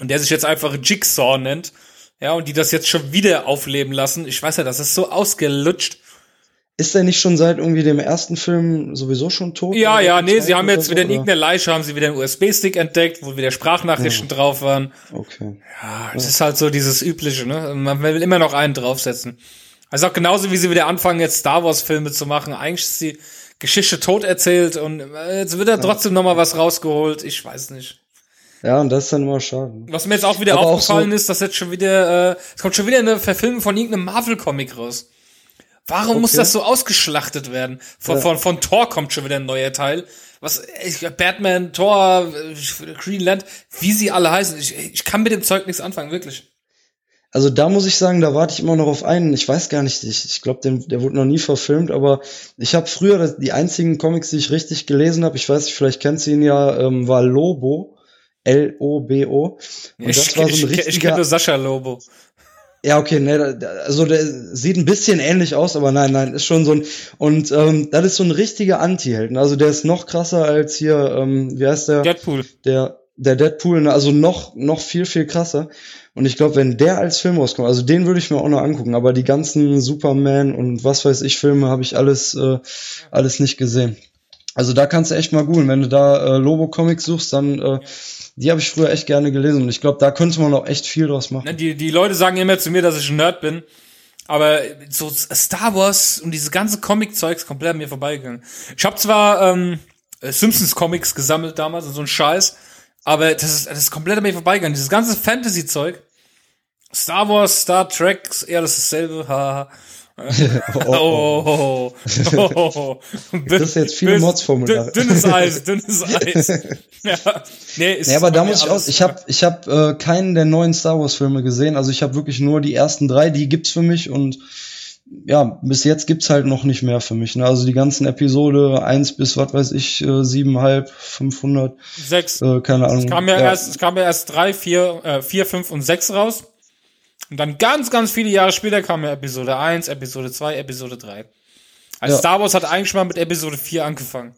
und der sich jetzt einfach Jigsaw nennt, ja, und die das jetzt schon wieder aufleben lassen, ich weiß ja, das ist so ausgelutscht. Ist der nicht schon seit irgendwie dem ersten Film sowieso schon tot? Ja, ja, nee, sie haben jetzt oder wieder in so, irgendeiner Leiche, haben sie wieder einen USB-Stick entdeckt, wo wieder Sprachnachrichten drauf waren. Okay. Ja, es ist halt so dieses übliche, ne? Man will immer noch einen draufsetzen. Also auch genauso wie sie wieder anfangen, jetzt Star Wars Filme zu machen. Eigentlich ist die Geschichte tot erzählt und äh, jetzt wird da trotzdem noch mal was rausgeholt. Ich weiß nicht. Ja, und das ist dann immer schade. Was mir jetzt auch wieder Aber auch aufgefallen so- ist, dass jetzt schon wieder, äh, es kommt schon wieder eine Verfilmung von irgendeinem Marvel-Comic raus. Warum muss Okay. das so ausgeschlachtet werden? Von, Ja. von, von Thor kommt schon wieder ein neuer Teil. Was, ich, Batman, Thor, äh, Green Land, wie sie alle heißen. Ich, ich kann mit dem Zeug nichts anfangen, wirklich. Also da muss ich sagen, da warte ich immer noch auf einen. Ich weiß gar nicht, ich, ich glaube, der wurde noch nie verfilmt, aber ich habe früher das, die einzigen Comics, die ich richtig gelesen habe, ich weiß nicht, vielleicht kennst du ihn ja, ähm, war Lobo, L-O-B-O. Und ich das war so ein ich, ich richtiger. kenne nur Sascha Lobo. Ja, okay, ne, also der sieht ein bisschen ähnlich aus, aber nein, nein, ist schon so ein und ähm, das ist so ein richtiger Anti-Helden. Also der ist noch krasser als hier, ähm, wie heißt der? Deadpool. Der der Deadpool, ne, also noch noch viel viel krasser. Und ich glaube, wenn der als Film rauskommt, also den würde ich mir auch noch angucken. Aber die ganzen Superman und was weiß ich Filme habe ich alles äh, alles nicht gesehen. Also da kannst du echt mal googeln. Wenn du da äh, Lobo Comics suchst, dann äh, die habe ich früher echt gerne gelesen und ich glaube, da könnte man noch echt viel draus machen. Ne, Die, die Leute sagen immer zu mir, dass ich ein Nerd bin. Aber so Star Wars und diese ganze Comic-Zeugs komplett an mir vorbeigegangen. Ich habe zwar ähm, Simpsons-Comics gesammelt damals und so ein Scheiß, aber das ist, das ist komplett an mir vorbeigegangen. Dieses ganze Fantasy-Zeug. Star Wars, Star Trek, eher das dasselbe. Haha. Oh, oh, oh. Das ist jetzt viele Mods-Formulare. Dünn- Dünnes Eis, dünnes Eis. Ja. Nee, ist Nee, aber da muss ich auch, ich habe ich hab, äh, keinen der neuen Star Wars Filme gesehen, also ich habe wirklich nur die ersten drei, die gibt's für mich und ja, bis jetzt gibt's halt noch nicht mehr für mich, ne? Also die ganzen Episode eins bis, was weiß ich, äh, siebeneinhalb, 500, sechs. äh, keine Ahnung. Es kam ja, erst, es kam ja erst drei, vier, äh, vier, fünf und sechs raus. Und dann ganz, ganz viele Jahre später kam ja Episode 1, Episode 2, Episode 3. Also Ja. Star Wars hat eigentlich mal mit Episode 4 angefangen.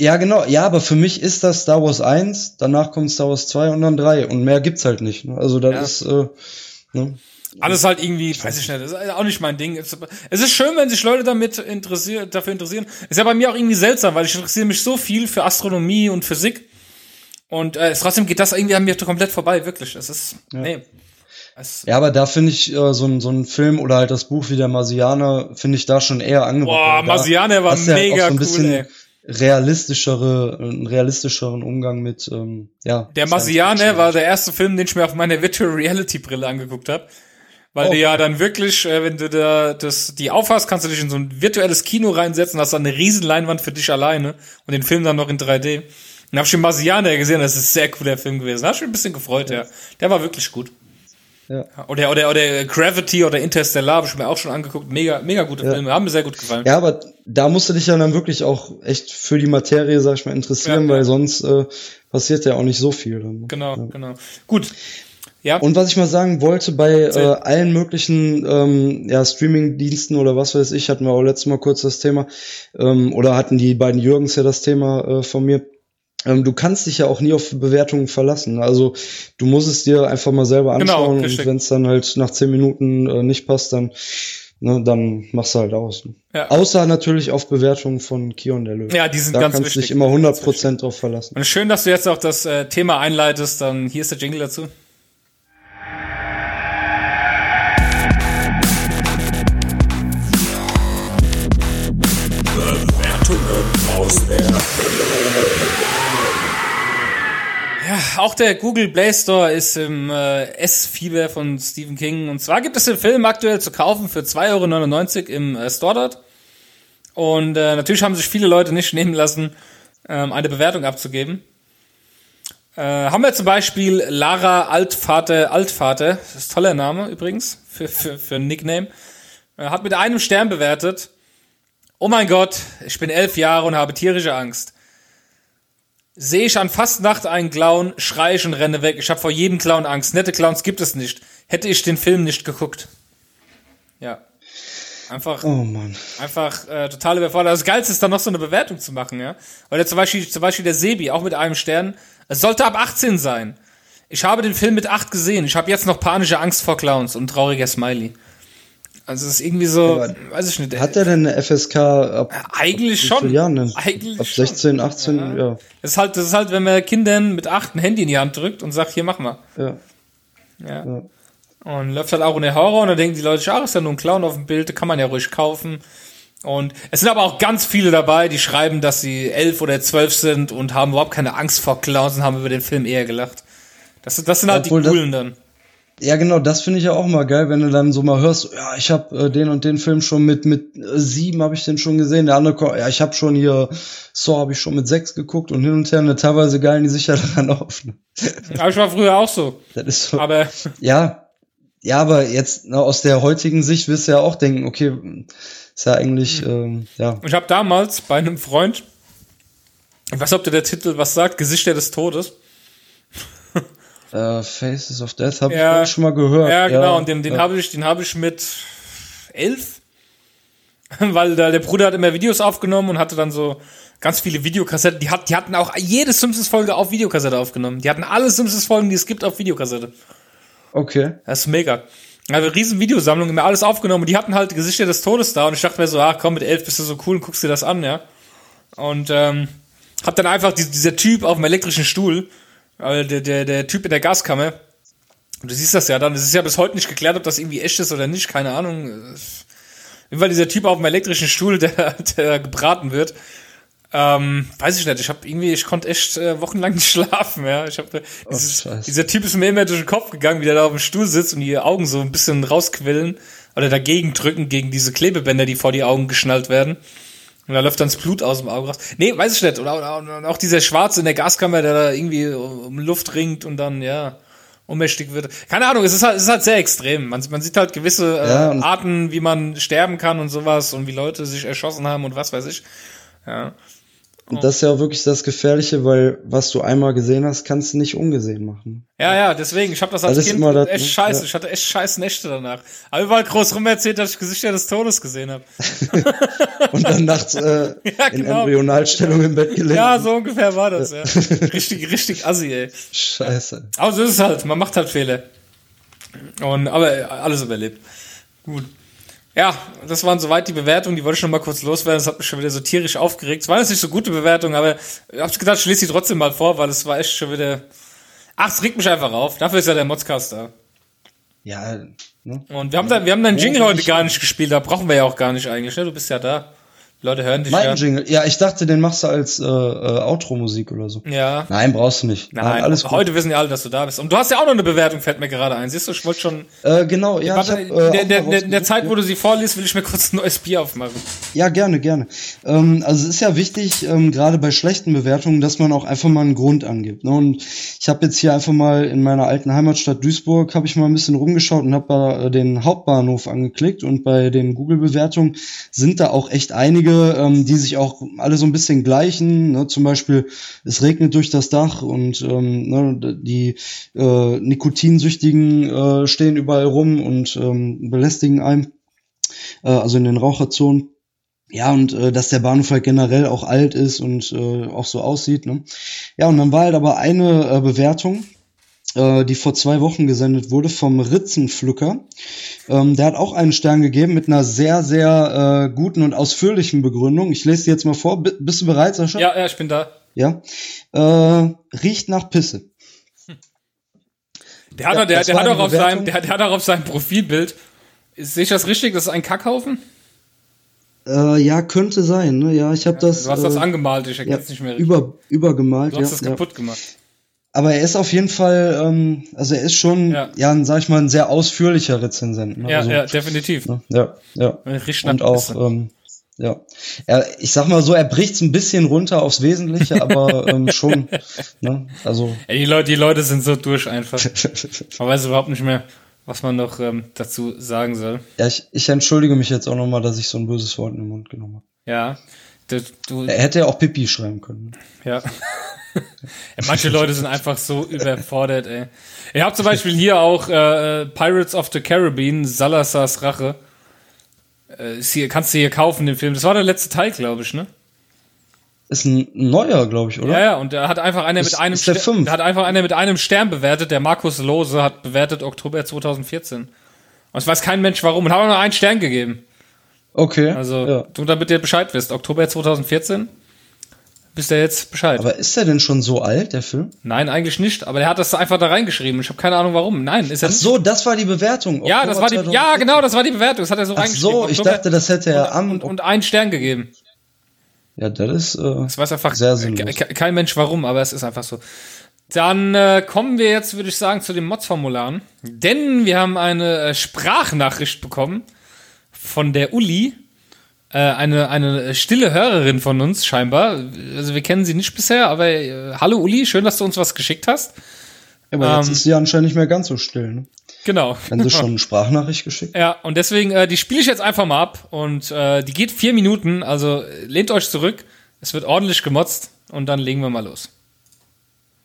Ja, genau, ja, aber für mich ist das Star Wars 1, danach kommt Star Wars 2 und dann 3 und mehr gibt's halt nicht, ne? Also das Ja. ist, äh, ne? Alles halt irgendwie, weiß ich nicht, das ist auch nicht mein Ding. Es ist schön, wenn sich Leute damit interessieren, dafür interessieren. Ist ja bei mir auch irgendwie seltsam, weil ich interessiere mich so viel für Astronomie und Physik. Und äh, trotzdem geht das irgendwie an mir komplett vorbei, wirklich. Es ist, nee. Es, Ja, aber da finde ich äh, so ein so ein Film oder halt das Buch wie der Marsianer finde ich da schon eher angebracht. Boah, Marsianer war ja mega auch so ein cool, bisschen ey. realistischere, einen realistischeren Umgang mit, ähm, ja. Der Marsianer Fiction. war der erste Film, den ich mir auf meiner Virtual Reality Brille angeguckt habe. Weil Oh. du ja dann wirklich, äh, wenn du da das, die aufhast, kannst du dich in so ein virtuelles Kino reinsetzen, hast dann eine riesen Leinwand für dich alleine und den Film dann noch in 3D. Und hab ich den Marsianer gesehen, das ist ein sehr cooler Film gewesen. Da hab ich mich ein bisschen gefreut, ja. Der war wirklich gut. Ja. Oder, oder, oder Gravity oder Interstellar habe ich mir auch schon angeguckt. Mega, mega gute Ja. Filme. Haben mir sehr gut gefallen. Ja, aber da musst du dich ja dann wirklich auch echt für die Materie, sag ich mal, interessieren, Ja, weil sonst äh, passiert ja auch nicht so viel. Dann, ne? Genau, genau. Gut. Ja. Und was ich mal sagen wollte, bei äh, allen möglichen ähm, ja, Streaming-Diensten oder was weiß ich, hatten wir auch letztes Mal kurz das Thema, ähm, oder hatten die beiden Jürgens ja das Thema äh, von mir. Ähm, du kannst dich ja auch nie auf Bewertungen verlassen. Also du musst es dir einfach mal selber Genau, anschauen richtig. und wenn es dann halt nach zehn Minuten äh, nicht passt, dann, ne, dann machst du halt aus. Ja. Außer natürlich auf Bewertungen von Kion der Löwe. Ja, die sind da ganz kannst wichtig. dich immer Ganz 100 wichtig. Prozent drauf verlassen. Und schön, dass du jetzt auch das äh, Thema einleitest. Dann hier ist der Jingle dazu. Ja, auch der Google Play Store ist im äh, S-Fieber von Stephen King. Und zwar gibt es den Film aktuell zu kaufen für 2,99 Euro im äh, Store dort. Und äh, natürlich haben sich viele Leute nicht nehmen lassen, ähm, eine Bewertung abzugeben. Äh, haben wir zum Beispiel Lara Altvater Altvater, das ist ein toller Name übrigens für, für, für ein Nickname, äh, hat mit einem Stern bewertet. Oh mein Gott, ich bin elf Jahre und habe tierische Angst. Sehe ich an Fastnacht einen Clown, schreie ich und renne weg. Ich habe vor jedem Clown Angst. Nette Clowns gibt es nicht. Hätte ich den Film nicht geguckt. Ja. Einfach, Oh Mann. einfach äh, total überfordert. Das Geilste ist dann noch so eine Bewertung zu machen, ja. Oder zum Beispiel, zum Beispiel der Sebi, auch mit einem Stern. Es sollte ab 18 sein. Ich habe den Film mit 8 gesehen. Ich habe jetzt noch panische Angst vor Clowns und trauriger Smiley. Also es ist irgendwie so, Aber weiß ich nicht. Hat er denn eine FSK ab eigentlich wie schon. Jahren? Eigentlich ab schon. 16, 18, ja. Das ist halt, das ist halt, wenn man Kindern mit 8 ein Handy in die Hand drückt und sagt, hier mach mal. ja. Ja. Ja. Und läuft halt auch in der Horror und dann denken die Leute, ach, ist ja nur ein Clown auf dem Bild, kann man ja ruhig kaufen. Und es sind aber auch ganz viele dabei, die schreiben, dass sie elf oder zwölf sind und haben überhaupt keine Angst vor Clowns und haben über den Film eher gelacht. Das, das sind halt Obwohl die coolen dann. Ja, genau, das finde ich ja auch mal geil, wenn du dann so mal hörst, ja, ich habe äh, den und den Film schon mit mit äh, sieben habe ich den schon gesehen, der andere, ja, ich habe schon hier Saw habe ich schon mit sechs geguckt und hin und her, ne, teilweise geilen die sich ja daran auf. ne. Aber ich war früher auch so. Das ist so. Aber Ja, ja, aber jetzt na, aus der heutigen Sicht wirst du ja auch denken, okay, ist ja eigentlich, ähm, ja, ich habe damals bei einem Freund, ich weiß nicht, ob dir der Titel was sagt, Gesichter des Todes. Äh, Faces of Death habe Ja. ich schon mal gehört. Ja, genau, und den, den ja. habe ich, den habe ich mit elf, weil da, der Bruder hat immer Videos aufgenommen und hatte dann so ganz viele Videokassetten. Die, hat, die hatten auch jede Simpsons-Folge auf Videokassette aufgenommen. Die hatten alle Simpsons-Folgen, die es gibt, auf Videokassette. Okay. Das ist mega. Also riesen Videosammlung, immer alles aufgenommen. Und die hatten halt Gesichter des Todes da. Und ich dachte mir so, ach komm, mit elf bist du so cool und guckst dir das an, ja. Und ähm, hab dann einfach die, dieser Typ auf dem elektrischen Stuhl, der, der, der Typ in der Gaskammer. Du siehst das ja dann. Es ist ja bis heute nicht geklärt, ob das irgendwie echt ist oder nicht. Keine Ahnung. Fall dieser Typ auf dem elektrischen Stuhl, der, der gebraten wird. Ähm, weiß ich nicht, ich habe irgendwie, ich konnte echt äh, wochenlang nicht schlafen, ja. Ich hab, dieses, Scheiße. dieser Typ ist mir immer durch den Kopf gegangen, wie der da auf dem Stuhl sitzt und die Augen so ein bisschen rausquillen oder dagegen drücken gegen diese Klebebänder, die vor die Augen geschnallt werden. Und da läuft dann das Blut aus dem Auge raus. Nee, weiß ich nicht. Oder auch dieser Schwarze in der Gaskammer, der da irgendwie um Luft ringt und dann, ja, ohnmächtig wird. Keine Ahnung, es ist halt, es ist halt sehr extrem. Man, man sieht halt gewisse äh, Ja, und- Arten, wie man sterben kann und sowas und wie Leute sich erschossen haben und was weiß ich. Ja. Und das ist ja auch wirklich das Gefährliche, weil was du einmal gesehen hast, kannst du nicht ungesehen machen. Ja, ja, deswegen, ich habe das als Das Kind immer das, echt scheiße. Ja. Ich hatte echt scheiß Nächte danach. Aber überall groß rum erzählt, dass ich Gesichter des Todes gesehen habe. Und dann nachts äh, Ja, in genau. Embryonalstellung im Bett gelegen. Ja, so ungefähr war das, ja. Richtig, richtig assi, ey. Scheiße. Aber so ist es halt, man macht halt Fehler. Und, aber alles überlebt. Gut. Ja, das waren soweit die Bewertungen, die wollte ich noch mal kurz loswerden. Das hat mich schon wieder so tierisch aufgeregt. Es waren jetzt nicht so gute Bewertungen, aber ich hab's gedacht, ich lese sie trotzdem mal vor, weil es war echt schon wieder. Ach, es regt mich einfach auf. Dafür ist ja der Modscast da. Ja, ne? Und wir haben, da, wir haben deinen Jingle heute gar nicht gespielt, da brauchen wir ja auch gar nicht eigentlich, ne? Du bist ja da. Leute hören dich Mein ja. Jingle. Ja, ich dachte, den machst du als äh, äh, Outro-Musik oder so. Ja. Nein, brauchst du nicht. Nein, alles gut. heute wissen ja alle, dass du da bist. Und du hast ja auch noch eine Bewertung, fällt mir gerade ein. Siehst du, ich wollte schon. Äh, genau, ja. Warte, ich hab, äh, in, der, der, der, in der rausgesucht, Zeit, wo du sie vorliest, will ich mir kurz ein neues Bier aufmachen. Ja, gerne, gerne. Ähm, also es ist ja wichtig, ähm, gerade bei schlechten Bewertungen, dass man auch einfach mal einen Grund angibt. Ne? Und ich habe jetzt hier einfach mal in meiner alten Heimatstadt Duisburg, habe ich mal ein bisschen rumgeschaut und habe da äh, den Hauptbahnhof angeklickt. Und bei den Google-Bewertungen sind da auch echt einige, ähm, die sich auch alle so ein bisschen gleichen. Ne? Zum Beispiel, es regnet durch das Dach und ähm, ne, die äh, Nikotinsüchtigen äh, stehen überall rum und ähm, belästigen einen äh, also in den Raucherzonen. Ja, und äh, dass der Bahnhof halt generell auch alt ist und äh, auch so aussieht. Ne? Ja, und dann war halt aber eine äh, Bewertung, die vor zwei Wochen gesendet wurde vom Ritzenpflücker. Ähm, der hat auch einen Stern gegeben mit einer sehr, sehr äh, guten und ausführlichen Begründung. Ich lese die jetzt mal vor. B bist du bereit, Sascha? Ja, ja, ich bin da. Ja. Äh, riecht nach Pisse. Der hat, Ja, der, der hat auch auf seinem, der, der hat auch auf seinem Profilbild. Sehe ich das richtig? Das ist ein Kackhaufen? Äh, ja, könnte sein. Ne? Ja, ich habe das, Du hast das äh, angemalt, ich ja, erkenne es nicht mehr richtig. über, übergemalt. du hast ja, das ja. kaputt gemacht. Aber er ist auf jeden Fall, ähm, also er ist schon, Ja. ja, sag ich mal, ein sehr ausführlicher Rezensent. Ne? Ja, also, ja, definitiv. ne? ja, ja. Riecht nach Und auch, ähm, ja. Er, ich sag mal so, er bricht's ein bisschen runter aufs Wesentliche, aber ähm, schon. Ne? Also, Ey, die Leute, die Leute sind so durch einfach. Man weiß überhaupt nicht mehr, was man noch ähm, dazu sagen soll. ja, ich, ich entschuldige mich jetzt auch nochmal, dass ich so ein böses Wort in den Mund genommen habe. Ja. Du, du, Er hätte ja auch Pipi schreiben können. Ja. Manche Leute sind einfach so überfordert, ey. Ihr habt zum Beispiel hier auch äh, Pirates of the Caribbean, Salazars Rache. Äh, hier, kannst du hier kaufen, den Film. Das war der letzte Teil, glaube ich, ne? Ist ein neuer, glaube ich, oder? Ja, ja, und da hat einfach einer Ist- mit einem ist der Ster- fünf? da hat einfach einer mit einem Stern bewertet, der Markus Lose hat bewertet Oktober 2014. Und es weiß kein Mensch warum und hat auch nur einen Stern gegeben. Okay. Also, ja. du damit dir Bescheid wirst, Oktober 2014. wisst ihr jetzt Bescheid. Aber ist der denn schon so alt, der Film? Nein, eigentlich nicht. Aber der hat das einfach da reingeschrieben. Ich habe keine Ahnung warum. Nein, ist er Ach nicht. so, das war die Bewertung. Ja, das war die, ja, 2014. genau, das war die Bewertung. Das hat er so Ach reingeschrieben. so, ich Oktober- dachte, das hätte er am. und, und einen Stern gegeben. ja, das ist. Äh, Das weiß einfach Sehr sinnlos. ke- kein Mensch warum, aber es ist einfach so. Dann äh, kommen wir jetzt, würde ich sagen, zu den Mods-Formularen. Denn wir haben eine äh, Sprachnachricht bekommen von der Uli. Äh, eine, eine stille Hörerin von uns, scheinbar. Also wir kennen sie nicht bisher, aber äh, hallo Uli, schön, dass du uns was geschickt hast. aber jetzt ähm, ist sie anscheinend nicht mehr ganz so still, ne? Genau. Wenn sie schon eine Sprachnachricht geschickt. Ja, und deswegen, äh, die spiele ich jetzt einfach mal ab. Und äh, die geht vier Minuten, also äh, lehnt euch zurück. Es wird ordentlich gemotzt und dann legen wir mal los.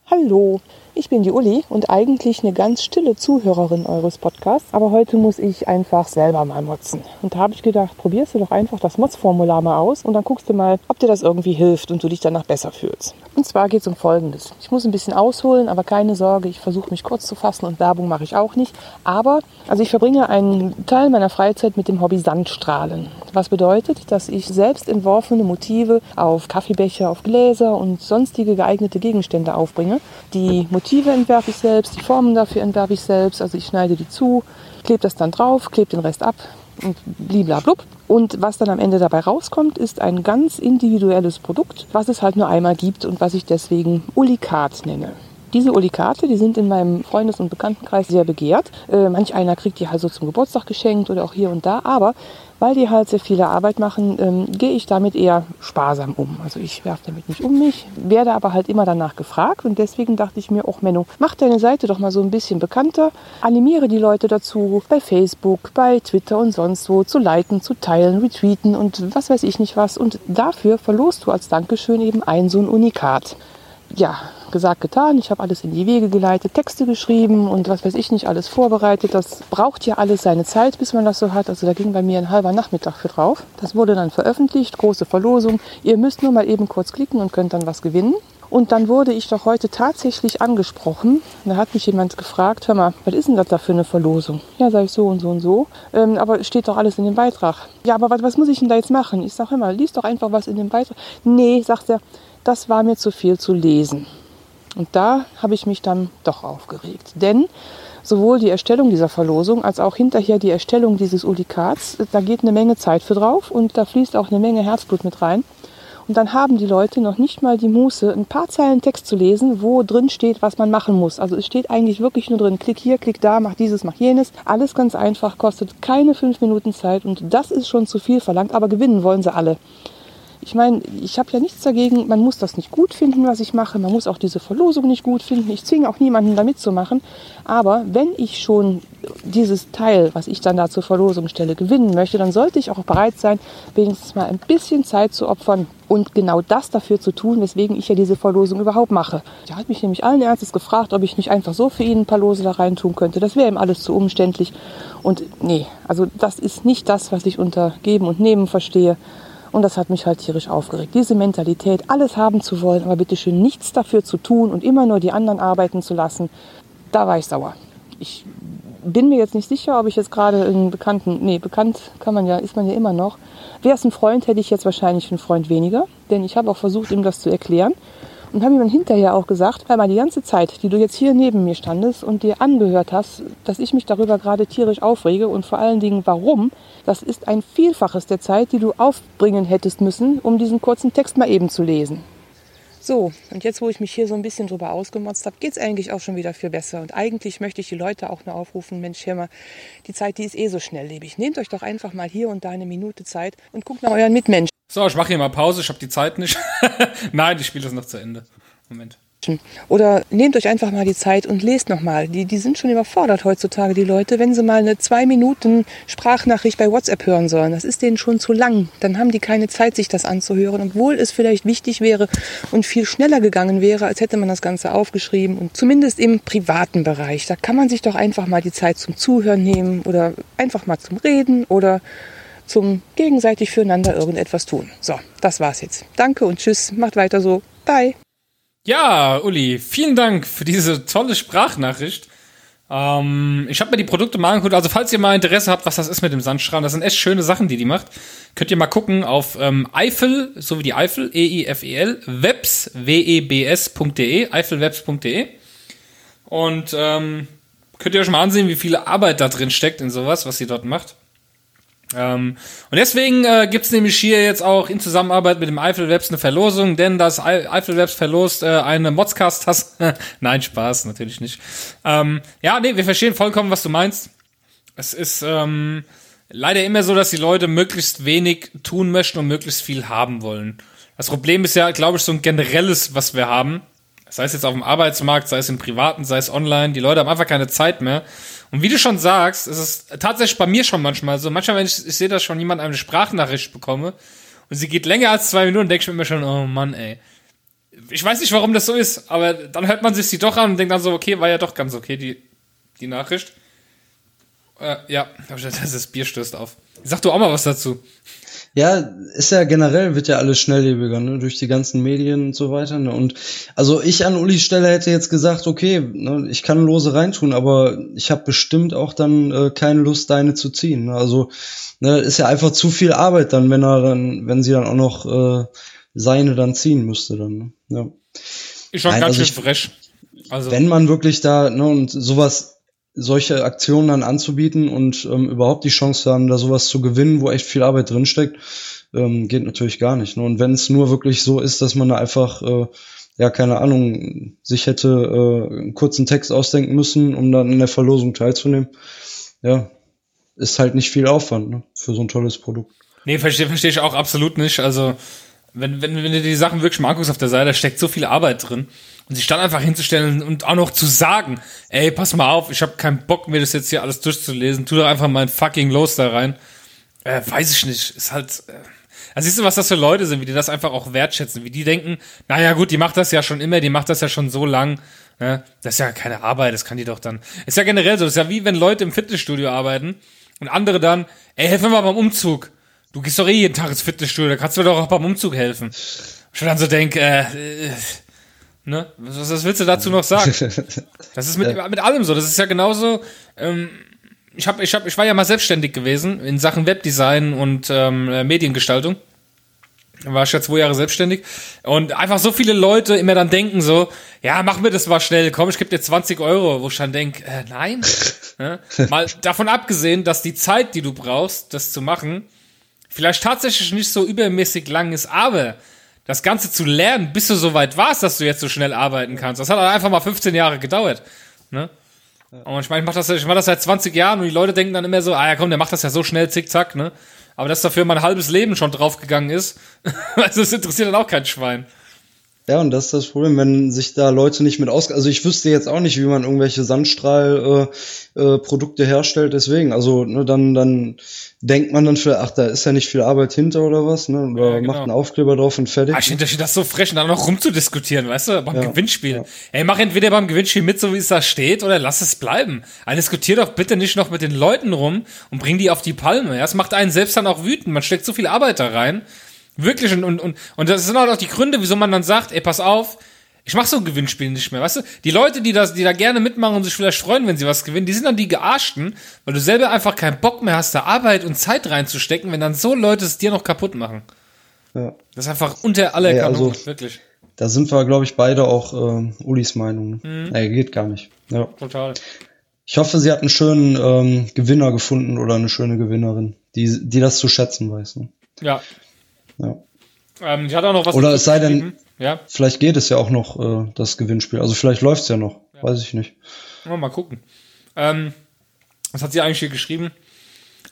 Hallo, ich bin die Uli und eigentlich eine ganz stille Zuhörerin eures Podcasts, aber heute muss ich einfach selber mal motzen. Und da habe ich gedacht, probierst du doch einfach das Motzformular mal aus und dann guckst du mal, ob dir das irgendwie hilft und du dich danach besser fühlst. Und zwar geht es um Folgendes. Ich muss ein bisschen ausholen, aber keine Sorge, ich versuche mich kurz zu fassen und Werbung mache ich auch nicht. Aber, also ich verbringe einen Teil meiner Freizeit mit dem Hobby Sandstrahlen. Was bedeutet, dass ich selbst entworfene Motive auf Kaffeebecher, auf Gläser und sonstige geeignete Gegenstände aufbringe. Die Motive entwerfe ich selbst, die Formen dafür entwerfe ich selbst. Also ich schneide die zu, klebe das dann drauf, klebe den Rest ab und bliblablub. Und was dann am Ende dabei rauskommt, ist ein ganz individuelles Produkt, was es halt nur einmal gibt und was ich deswegen Ulikat nenne. Diese Ulikate, die sind in meinem Freundes- und Bekanntenkreis sehr begehrt. Äh, manch einer kriegt die halt so zum Geburtstag geschenkt oder auch hier und da. Aber weil die halt sehr viele Arbeit machen, ähm, gehe ich damit eher sparsam um. Also ich werfe damit nicht um mich, werde aber halt immer danach gefragt. Und deswegen dachte ich mir, auch Menno, mach deine Seite doch mal so ein bisschen bekannter. Animiere die Leute dazu, bei Facebook, bei Twitter und sonst wo zu liken, zu teilen, retweeten und was weiß ich nicht was. Und dafür verlost du als Dankeschön eben ein so ein Unikat ja, gesagt, getan. Ich habe alles in die Wege geleitet, Texte geschrieben und was weiß ich nicht, alles vorbereitet. Das braucht ja alles seine Zeit, bis man das so hat. Also da ging bei mir ein halber Nachmittag für drauf. Das wurde dann veröffentlicht, große Verlosung. Ihr müsst nur mal eben kurz klicken und könnt dann was gewinnen. Und dann wurde ich doch heute tatsächlich angesprochen. Da hat mich jemand gefragt, hör mal, was ist denn das da für eine Verlosung? Ja, sage ich so und so und so. Ähm, aber steht doch alles in dem Beitrag. Ja, aber was, was muss ich denn da jetzt machen? Ich sage, hör mal, lies doch einfach was in dem Beitrag. Nee, sagt er, das war mir zu viel zu lesen. Und da habe ich mich dann doch aufgeregt. Denn sowohl die Erstellung dieser Verlosung als auch hinterher die Erstellung dieses Ulikats, da geht eine Menge Zeit für drauf und da fließt auch eine Menge Herzblut mit rein. Und dann haben die Leute noch nicht mal die Muße, ein paar Zeilen Text zu lesen, wo drin steht, was man machen muss. Also es steht eigentlich wirklich nur drin, klick hier, klick da, mach dieses, mach jenes. Alles ganz einfach, kostet keine fünf Minuten Zeit und das ist schon zu viel verlangt, aber gewinnen wollen sie alle. Ich meine, ich habe ja nichts dagegen, man muss das nicht gut finden, was ich mache, man muss auch diese Verlosung nicht gut finden, ich zwinge auch niemanden da mitzumachen, aber wenn ich schon dieses Teil, was ich dann da zur Verlosung stelle, gewinnen möchte, dann sollte ich auch bereit sein, wenigstens mal ein bisschen Zeit zu opfern und genau das dafür zu tun, weswegen ich ja diese Verlosung überhaupt mache. Er hat mich nämlich allen Ernstes gefragt, ob ich nicht einfach so für ihn ein paar Lose da rein tun könnte. Das wäre ihm alles zu umständlich. Und nee, also das ist nicht das, was ich unter Geben und Nehmen verstehe. Und das hat mich halt tierisch aufgeregt. Diese Mentalität, alles haben zu wollen, aber bitte schön nichts dafür zu tun und immer nur die anderen arbeiten zu lassen, da war ich sauer. Ich bin mir jetzt nicht sicher, ob ich jetzt gerade einen Bekannten, nee, bekannt kann man ja, ist man ja immer noch. Wäre es ein Freund, hätte ich jetzt wahrscheinlich einen Freund weniger, denn ich habe auch versucht, ihm das zu erklären. Und habe ihm dann hinterher auch gesagt, weil mal die ganze Zeit, die du jetzt hier neben mir standest und dir angehört hast, dass ich mich darüber gerade tierisch aufrege und vor allen Dingen warum, das ist ein Vielfaches der Zeit, die du aufbringen hättest müssen, um diesen kurzen Text mal eben zu lesen. So, und jetzt, wo ich mich hier so ein bisschen drüber ausgemotzt habe, geht's eigentlich auch schon wieder viel besser. Und eigentlich möchte ich die Leute auch nur aufrufen, Mensch, hör mal, die Zeit, die ist eh so schnelllebig. Nehmt euch doch einfach mal hier und da eine Minute Zeit und guckt nach euren Mitmenschen. So, ich mache hier mal Pause, ich habe die Zeit nicht. Nein, ich spiele das noch zu Ende. Moment. Oder nehmt euch einfach mal die Zeit und lest nochmal. Die, die sind schon überfordert heutzutage, die Leute, wenn sie mal eine zwei Minuten Sprachnachricht bei WhatsApp hören sollen. Das ist denen schon zu lang. Dann haben die keine Zeit, sich das anzuhören. Obwohl es vielleicht wichtig wäre und viel schneller gegangen wäre, als hätte man das Ganze aufgeschrieben. Und zumindest im privaten Bereich. Da kann man sich doch einfach mal die Zeit zum Zuhören nehmen oder einfach mal zum Reden oder zum gegenseitig füreinander irgendetwas tun. So, das war's jetzt. Danke und tschüss. Macht weiter so. Bye. Ja, Uli, vielen Dank für diese tolle Sprachnachricht. Ähm, ich habe mir die Produkte mal angeguckt. Also falls ihr mal Interesse habt, was das ist mit dem Sandstrahlen, das sind echt schöne Sachen, die die macht. Könnt ihr mal gucken auf ähm, Eifel, so wie die Eifel, E-I-F-E-L, webs, W-E-B-S.de, eifelwebs.de. Und ähm, könnt ihr euch mal ansehen, wie viel Arbeit da drin steckt in sowas, was sie dort macht. Ähm, und deswegen äh, gibt's nämlich hier jetzt auch in Zusammenarbeit mit dem Eifelwebs eine Verlosung, denn das Ei- Eifelwebs verlost äh, eine Modscast-Tasse. Nein, Spaß, natürlich nicht. Ähm, ja, nee, wir verstehen vollkommen, was du meinst. Es ist ähm, leider immer so, dass die Leute möglichst wenig tun möchten und möglichst viel haben wollen. Das Problem ist ja, glaube ich, so ein generelles, was wir haben. Sei es jetzt auf dem Arbeitsmarkt, sei es im Privaten, sei es online. Die Leute haben einfach keine Zeit mehr. Und wie du schon sagst, es ist tatsächlich bei mir schon manchmal so. Manchmal, wenn ich, ich sehe, dass schon jemand eine Sprachnachricht bekomme und sie geht länger als zwei Minuten, denke ich mir immer schon, oh Mann, ey. Ich weiß nicht, warum das so ist, aber dann hört man sich die doch an und denkt dann so, okay, war ja doch ganz okay, die, die Nachricht. Äh, ja, das Bier stößt auf. Sag du auch mal was dazu. Ja, ist ja generell, wird ja alles schnelllebiger, ne, durch die ganzen Medien und so weiter, ne, und also ich an Ulis Stelle hätte jetzt gesagt, okay, ne, ich kann Lose reintun, aber ich habe bestimmt auch dann äh, keine Lust, deine zu ziehen, ne, also, ne, ist ja einfach zu viel Arbeit dann, wenn er dann, wenn sie dann auch noch äh, seine dann ziehen müsste dann, ne, ja. Ist schon Nein, ganz also schön ich- fresh. Also, wenn man wirklich da, ne, und sowas, solche Aktionen dann anzubieten und ähm, überhaupt die Chance haben, da sowas zu gewinnen, wo echt viel Arbeit drinsteckt, ähm, geht natürlich gar nicht. Ne? Und wenn es nur wirklich so ist, dass man da einfach, äh, ja, keine Ahnung, sich hätte äh, einen kurzen Text ausdenken müssen, um dann in der Verlosung teilzunehmen, ja, ist halt nicht viel Aufwand ne, für so ein tolles Produkt. Nee, verstehe versteh ich auch absolut nicht. Also, wenn, wenn, wenn du die Sachen wirklich mal anguckst auf der Seite, da steckt so viel Arbeit drin. Und sich dann einfach hinzustellen und auch noch zu sagen, ey, pass mal auf, ich habe keinen Bock, mir das jetzt hier alles durchzulesen, tu doch einfach mein fucking Los da rein. Äh, weiß ich nicht. Ist halt. Äh, also siehst du, was das für Leute sind, wie die das einfach auch wertschätzen, wie die denken, naja gut, die macht das ja schon immer, die macht das ja schon so lang. Ne? Das ist ja keine Arbeit, das kann die doch dann. Ist ja generell so, das ist ja wie wenn Leute im Fitnessstudio arbeiten und andere dann, ey, helf mir mal beim Umzug. Du gehst doch eh jeden Tag ins Fitnessstudio, da kannst du mir doch auch beim Umzug helfen. Ich dann so denk, äh, äh, ne, was, was willst du dazu noch sagen? Das ist mit, mit allem so. Das ist ja genauso. Ähm, ich hab, ich hab, ich war ja mal selbstständig gewesen in Sachen Webdesign und ähm, äh, Mediengestaltung. Da war ich ja zwei Jahre selbstständig. Und einfach so viele Leute immer dann denken so, ja, mach mir das mal schnell, komm, ich gebe dir 20 Euro. Wo ich dann denk, äh, nein. ne? Mal davon abgesehen, dass die Zeit, die du brauchst, das zu machen, vielleicht tatsächlich nicht so übermäßig lang ist, aber das Ganze zu lernen, bis du so weit warst, dass du jetzt so schnell arbeiten kannst, das hat halt einfach mal 15 Jahre gedauert. Ne? Und ich meine, ich mach das, ich mach das seit 20 Jahren und die Leute denken dann immer so, ah ja komm, der macht das ja so schnell, zickzack, ne? Aber dass dafür mein halbes Leben schon draufgegangen ist, also das interessiert dann auch kein Schwein. Ja, und das ist das Problem, wenn sich da Leute nicht mit aus... Also ich wüsste jetzt auch nicht, wie man irgendwelche Sandstrahl-Produkte äh, Produkte herstellt, deswegen. Also ne, dann, dann denkt man dann vielleicht, ach, da ist ja nicht viel Arbeit hinter oder was, ne? Oder Ja, genau. macht einen Aufkleber drauf und fertig. Ah, ich finde das so frech, und dann noch rumzudiskutieren, weißt du, beim Ja, Gewinnspiel. ja. Ey, mach entweder beim Gewinnspiel mit, so wie es da steht, oder lass es bleiben. Also diskutier doch bitte nicht noch mit den Leuten rum und bring die auf die Palme. Ja, das macht einen selbst dann auch wütend. Man steckt so viel Arbeit da rein. Wirklich, und, und, und, und das sind halt auch die Gründe, wieso man dann sagt, ey, pass auf, ich mach so ein Gewinnspiel nicht mehr, weißt du? Die Leute, die das, die da gerne mitmachen und sich vielleicht freuen, wenn sie was gewinnen, die sind dann die Gearschten, weil du selber einfach keinen Bock mehr hast, da Arbeit und Zeit reinzustecken, wenn dann so Leute es dir noch kaputt machen. Ja. Das ist einfach unter aller Kanone, also- wirklich. Da sind wir, glaube ich, beide auch äh, Ulis Meinung. Ne? Nee, geht gar nicht. Ja. Total. Ich hoffe, sie hat einen schönen ähm, Gewinner gefunden oder eine schöne Gewinnerin, die, die das zu schätzen weiß. Ne? Ja. Ja. Ähm, ich hatte auch noch was. Oder es sei denn-. Ja, Vielleicht geht es ja auch noch, äh, das Gewinnspiel. Also vielleicht läuft's ja noch. Weiß ich nicht. mal, mal gucken. Ähm, was hat sie eigentlich hier geschrieben?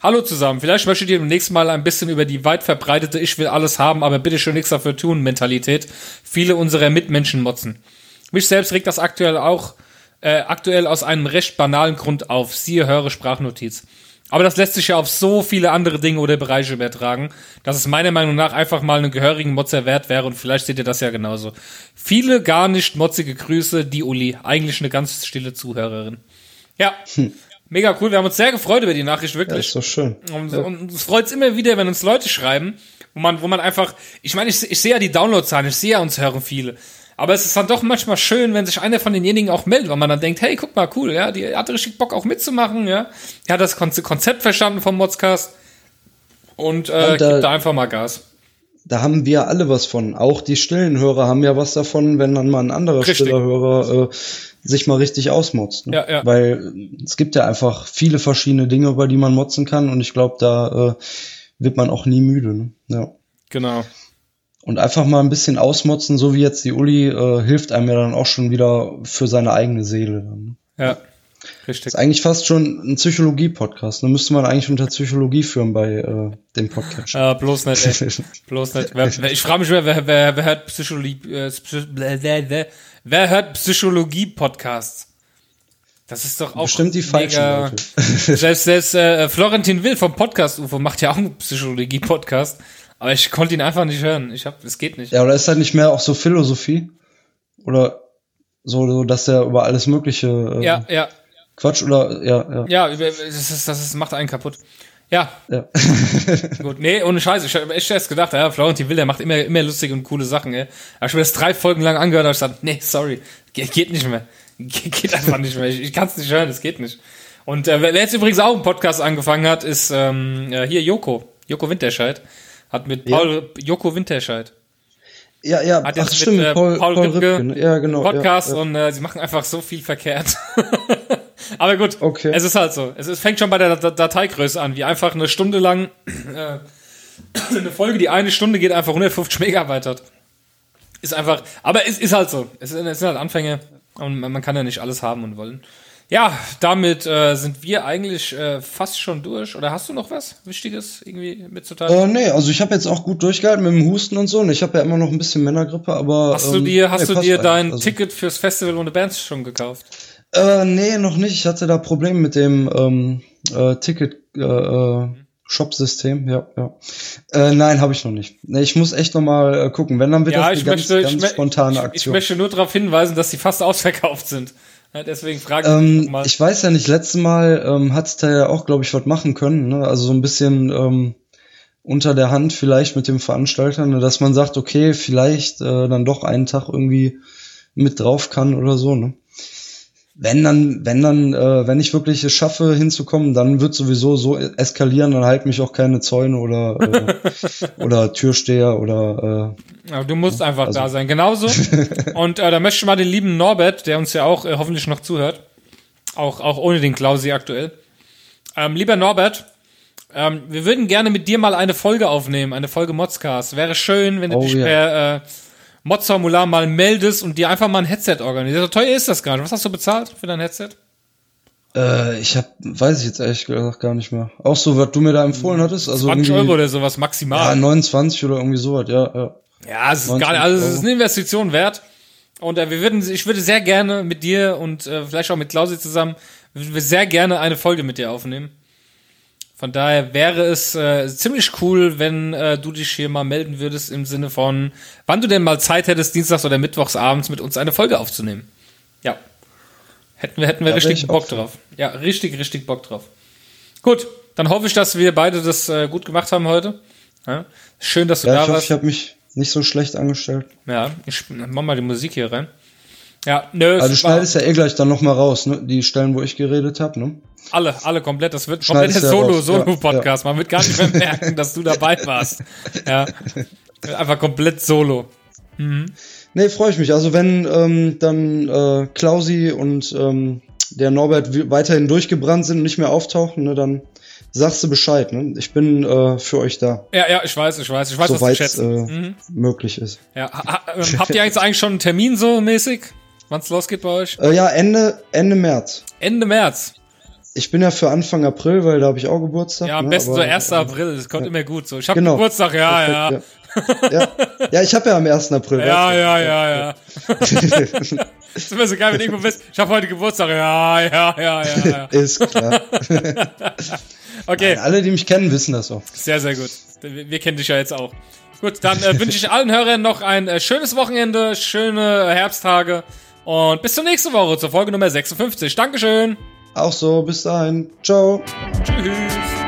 Hallo zusammen, vielleicht möchtet ihr demnächst mal ein bisschen über die weit verbreitete Ich will alles haben, aber bitte schön nichts dafür tun Mentalität viele unserer Mitmenschen motzen. Mich selbst regt das aktuell auch äh, aktuell aus einem recht banalen Grund auf. Siehe, höre Sprachnotiz. Aber das lässt sich ja auf so viele andere Dinge oder Bereiche übertragen, dass es meiner Meinung nach einfach mal einen gehörigen Motzer wert wäre und vielleicht seht ihr das ja genauso. Viele gar nicht motzige Grüße, die Uli. Eigentlich eine ganz stille Zuhörerin. Ja, mega cool. Wir haben uns sehr gefreut über die Nachricht, Ja, wirklich. ist doch schön. Und, und es freut immer wieder, wenn uns Leute schreiben, wo man, wo man einfach, ich meine, ich, ich sehe ja die Downloadzahlen, ich sehe ja uns hören viele. Aber es ist dann doch manchmal schön, wenn sich einer von denjenigen auch meldet, weil man dann denkt, hey, guck mal, cool, ja, die hat richtig Bock auch mitzumachen, ja. Die hat das Konze- Konzept verstanden vom Modscast und äh, Und da- gibt da einfach mal Gas. Da haben wir alle was von. Auch die stillen Hörer haben ja was davon, wenn dann mal ein anderer Richtig. stiller Hörer äh, sich mal richtig ausmotzt. Ne? Ja, ja. Weil es gibt ja einfach viele verschiedene Dinge, über die man motzen kann und ich glaube, da äh, wird man auch nie müde. Ne? Ja. Genau. Und einfach mal ein bisschen ausmotzen, so wie jetzt die Uli, äh, hilft einem ja dann auch schon wieder für seine eigene Seele. Dann. ne? Ja. Richtig. Ist eigentlich fast schon ein Psychologie-Podcast. Da müsste man eigentlich unter Psychologie führen bei äh, dem Podcast. Äh, bloß nicht, ey. Bloß nicht. Wer, wer, ich frage mich wer, wer, wer, wer hört Psychologie, äh, Psy- wer hört Psychologie-Podcasts? Das ist doch auch Bestimmt die falschen mega, Leute. Selbst, selbst äh, Florentin Will vom Podcast UFO macht ja auch einen Psychologie-Podcast, aber ich konnte ihn einfach nicht hören. Ich hab, es geht nicht. Ja, oder ist halt nicht mehr auch so Philosophie? Oder so, so dass der über alles Mögliche äh, Ja, ja, Quatsch oder ja, ja. ja, das, ist, das ist, macht einen kaputt. Ja, ja. gut. Nee, ohne Scheiße. Ich habe echt erst gedacht, ja, Florentin Will, der macht immer, immer lustige und coole Sachen, ey. Hab ich mir das drei Folgen lang angehört, hab ich gesagt, nee, sorry, Ge geht nicht mehr. Ge geht einfach nicht mehr. Ich, ich kann es nicht hören, es geht nicht. Und äh, wer jetzt übrigens auch einen Podcast angefangen hat, ist ähm, äh, hier Joko. Joko Winterscheid. Hat mit Ja. Paul, Joko Winterscheid. Ja, ja, Hat ach jetzt stimmt, mit äh, Paul, Paul, Paul, Ripke Ripke. Ja, genau. Podcast ja, ja. und äh, sie machen einfach so viel verkehrt. Aber gut, Okay. es ist halt so. Es, es fängt schon bei der Dat- Dateigröße an, wie einfach eine Stunde lang äh, eine Folge, die eine Stunde geht, einfach 150 Megabyte hat. Ist einfach, aber es ist halt so. Es sind, es sind halt Anfänge und man, man kann ja nicht alles haben und wollen. Ja, damit äh, sind wir eigentlich äh, fast schon durch. Oder hast du noch was Wichtiges irgendwie mitzuteilen? Äh, nee, also ich habe jetzt auch gut durchgehalten mit dem Husten und so. Und ich habe ja immer noch ein bisschen Männergrippe, aber. hast du ähm, dir, hast nee, du dir dein also, Ticket fürs Festival ohne Bands schon gekauft? Äh, nee, noch nicht. Ich hatte da Probleme mit dem ähm, äh, Ticket äh, äh, Shop-System. Ja, ja. Äh, nein, habe ich noch nicht. Nee, ich muss echt noch mal äh, gucken. Wenn dann wird das Ja, eine ich ganz, möchte, ganz ich, spontane ich, ich Aktion. möchte nur darauf hinweisen, dass sie fast ausverkauft sind. Ja, deswegen frage ich Ähm, nochmal. ich weiß ja nicht, letztes Mal ähm, hat's da ja auch, glaube ich, was machen können. Ne? Also so ein bisschen ähm, unter der Hand vielleicht mit dem Veranstalter, ne? dass man sagt, okay, vielleicht äh, dann doch einen Tag irgendwie mit drauf kann oder so. Ne? Wenn dann, wenn dann, äh, wenn ich wirklich es schaffe hinzukommen, dann wird sowieso so eskalieren, dann halten mich auch keine Zäune oder äh, oder Türsteher oder Ja, du musst einfach also- da sein. Genauso. Und äh, da möchte ich mal den lieben Norbert, der uns ja auch äh, hoffentlich noch zuhört, auch, auch ohne den Klausi aktuell. Ähm, lieber Norbert, ähm, wir würden gerne mit dir mal eine Folge aufnehmen, eine Folge Modscast. Wäre schön, wenn du Oh dich ja. per äh, Mods-Formular mal meldest und dir einfach mal ein Headset organisierst. So teuer ist das gar nicht. Was hast du bezahlt für dein Headset? äh, ich hab, weiß ich jetzt ehrlich gesagt gar nicht mehr. Auch so, was du mir da empfohlen hattest, also 20 irgendwie- Euro oder sowas Ja, maximal. 29 oder irgendwie sowas, ja, ja. Ja, es ist 19 gar nicht, also es ist eine Investition wert. Und äh, wir würden, ich würde sehr gerne mit dir und äh, vielleicht auch mit Klausi zusammen, würden wir sehr gerne eine Folge mit dir aufnehmen. Von daher wäre es äh, ziemlich cool, wenn äh, du dich hier mal melden würdest im Sinne von, wann du denn mal Zeit hättest, dienstags oder mittwochs abends mit uns eine Folge aufzunehmen. Ja. Hätten wir, hätten wir richtig ich Bock drauf. Ja, richtig, richtig Bock drauf. Gut, dann hoffe ich, dass wir beide das äh, gut gemacht haben heute. Ja? Schön, dass du Ja, da ich hoffe, warst. ich habe mich nicht so schlecht angestellt. Ja, ich mach mal die Musik hier rein. Ja, nö, Also du schneidest ja eh gleich dann noch mal raus, ne? Die Stellen, wo ich geredet habe, ne? alle, alle komplett. Das wird ein kompletter Schneidest du ja Solo, raus, Solo ja, Podcast. Man wird gar nicht mehr merken, dass du dabei warst. Ja, einfach komplett Solo. Nee, freue ich mich. Also wenn ähm, dann äh, Klausi und ähm, der Norbert weiterhin durchgebrannt sind und nicht mehr auftauchen, ne, dann sagst du Bescheid, ne? Ich bin äh, für euch da, Ja, ja, ich weiß, ich weiß, ich weiß, was soweit zu es äh, schätzen. möglich ist. Ja, ha, ha, ähm, habt ihr jetzt eigentlich schon einen Termin so mäßig? Wann's losgeht bei euch? Äh, ja, Ende Ende März. Ende März. Ich bin ja für Anfang April, weil da habe ich auch Geburtstag. Ja, am ne? besten so aber, 1. äh, April. Das kommt immer gut so. Ich habe Genau. Geburtstag, ja, ja. perfekt, ja. Ja. ja, ich habe ja am 1. April. Ja, ja, ja, ja. ist immer so geil, wenn du irgendwo bist. Ich habe heute Geburtstag. Ja, ja, ja, ja, ja. Ist klar. Okay. Alle, die mich kennen, wissen das auch. Sehr, sehr gut. Wir, wir kennen dich ja jetzt auch. Gut, dann äh, wünsche ich allen Hörern noch ein äh, schönes Wochenende, schöne Herbsttage und bis zur nächsten Woche zur Folge Nummer 56. Dankeschön. Auch so, bis dahin. Ciao. Tschüss.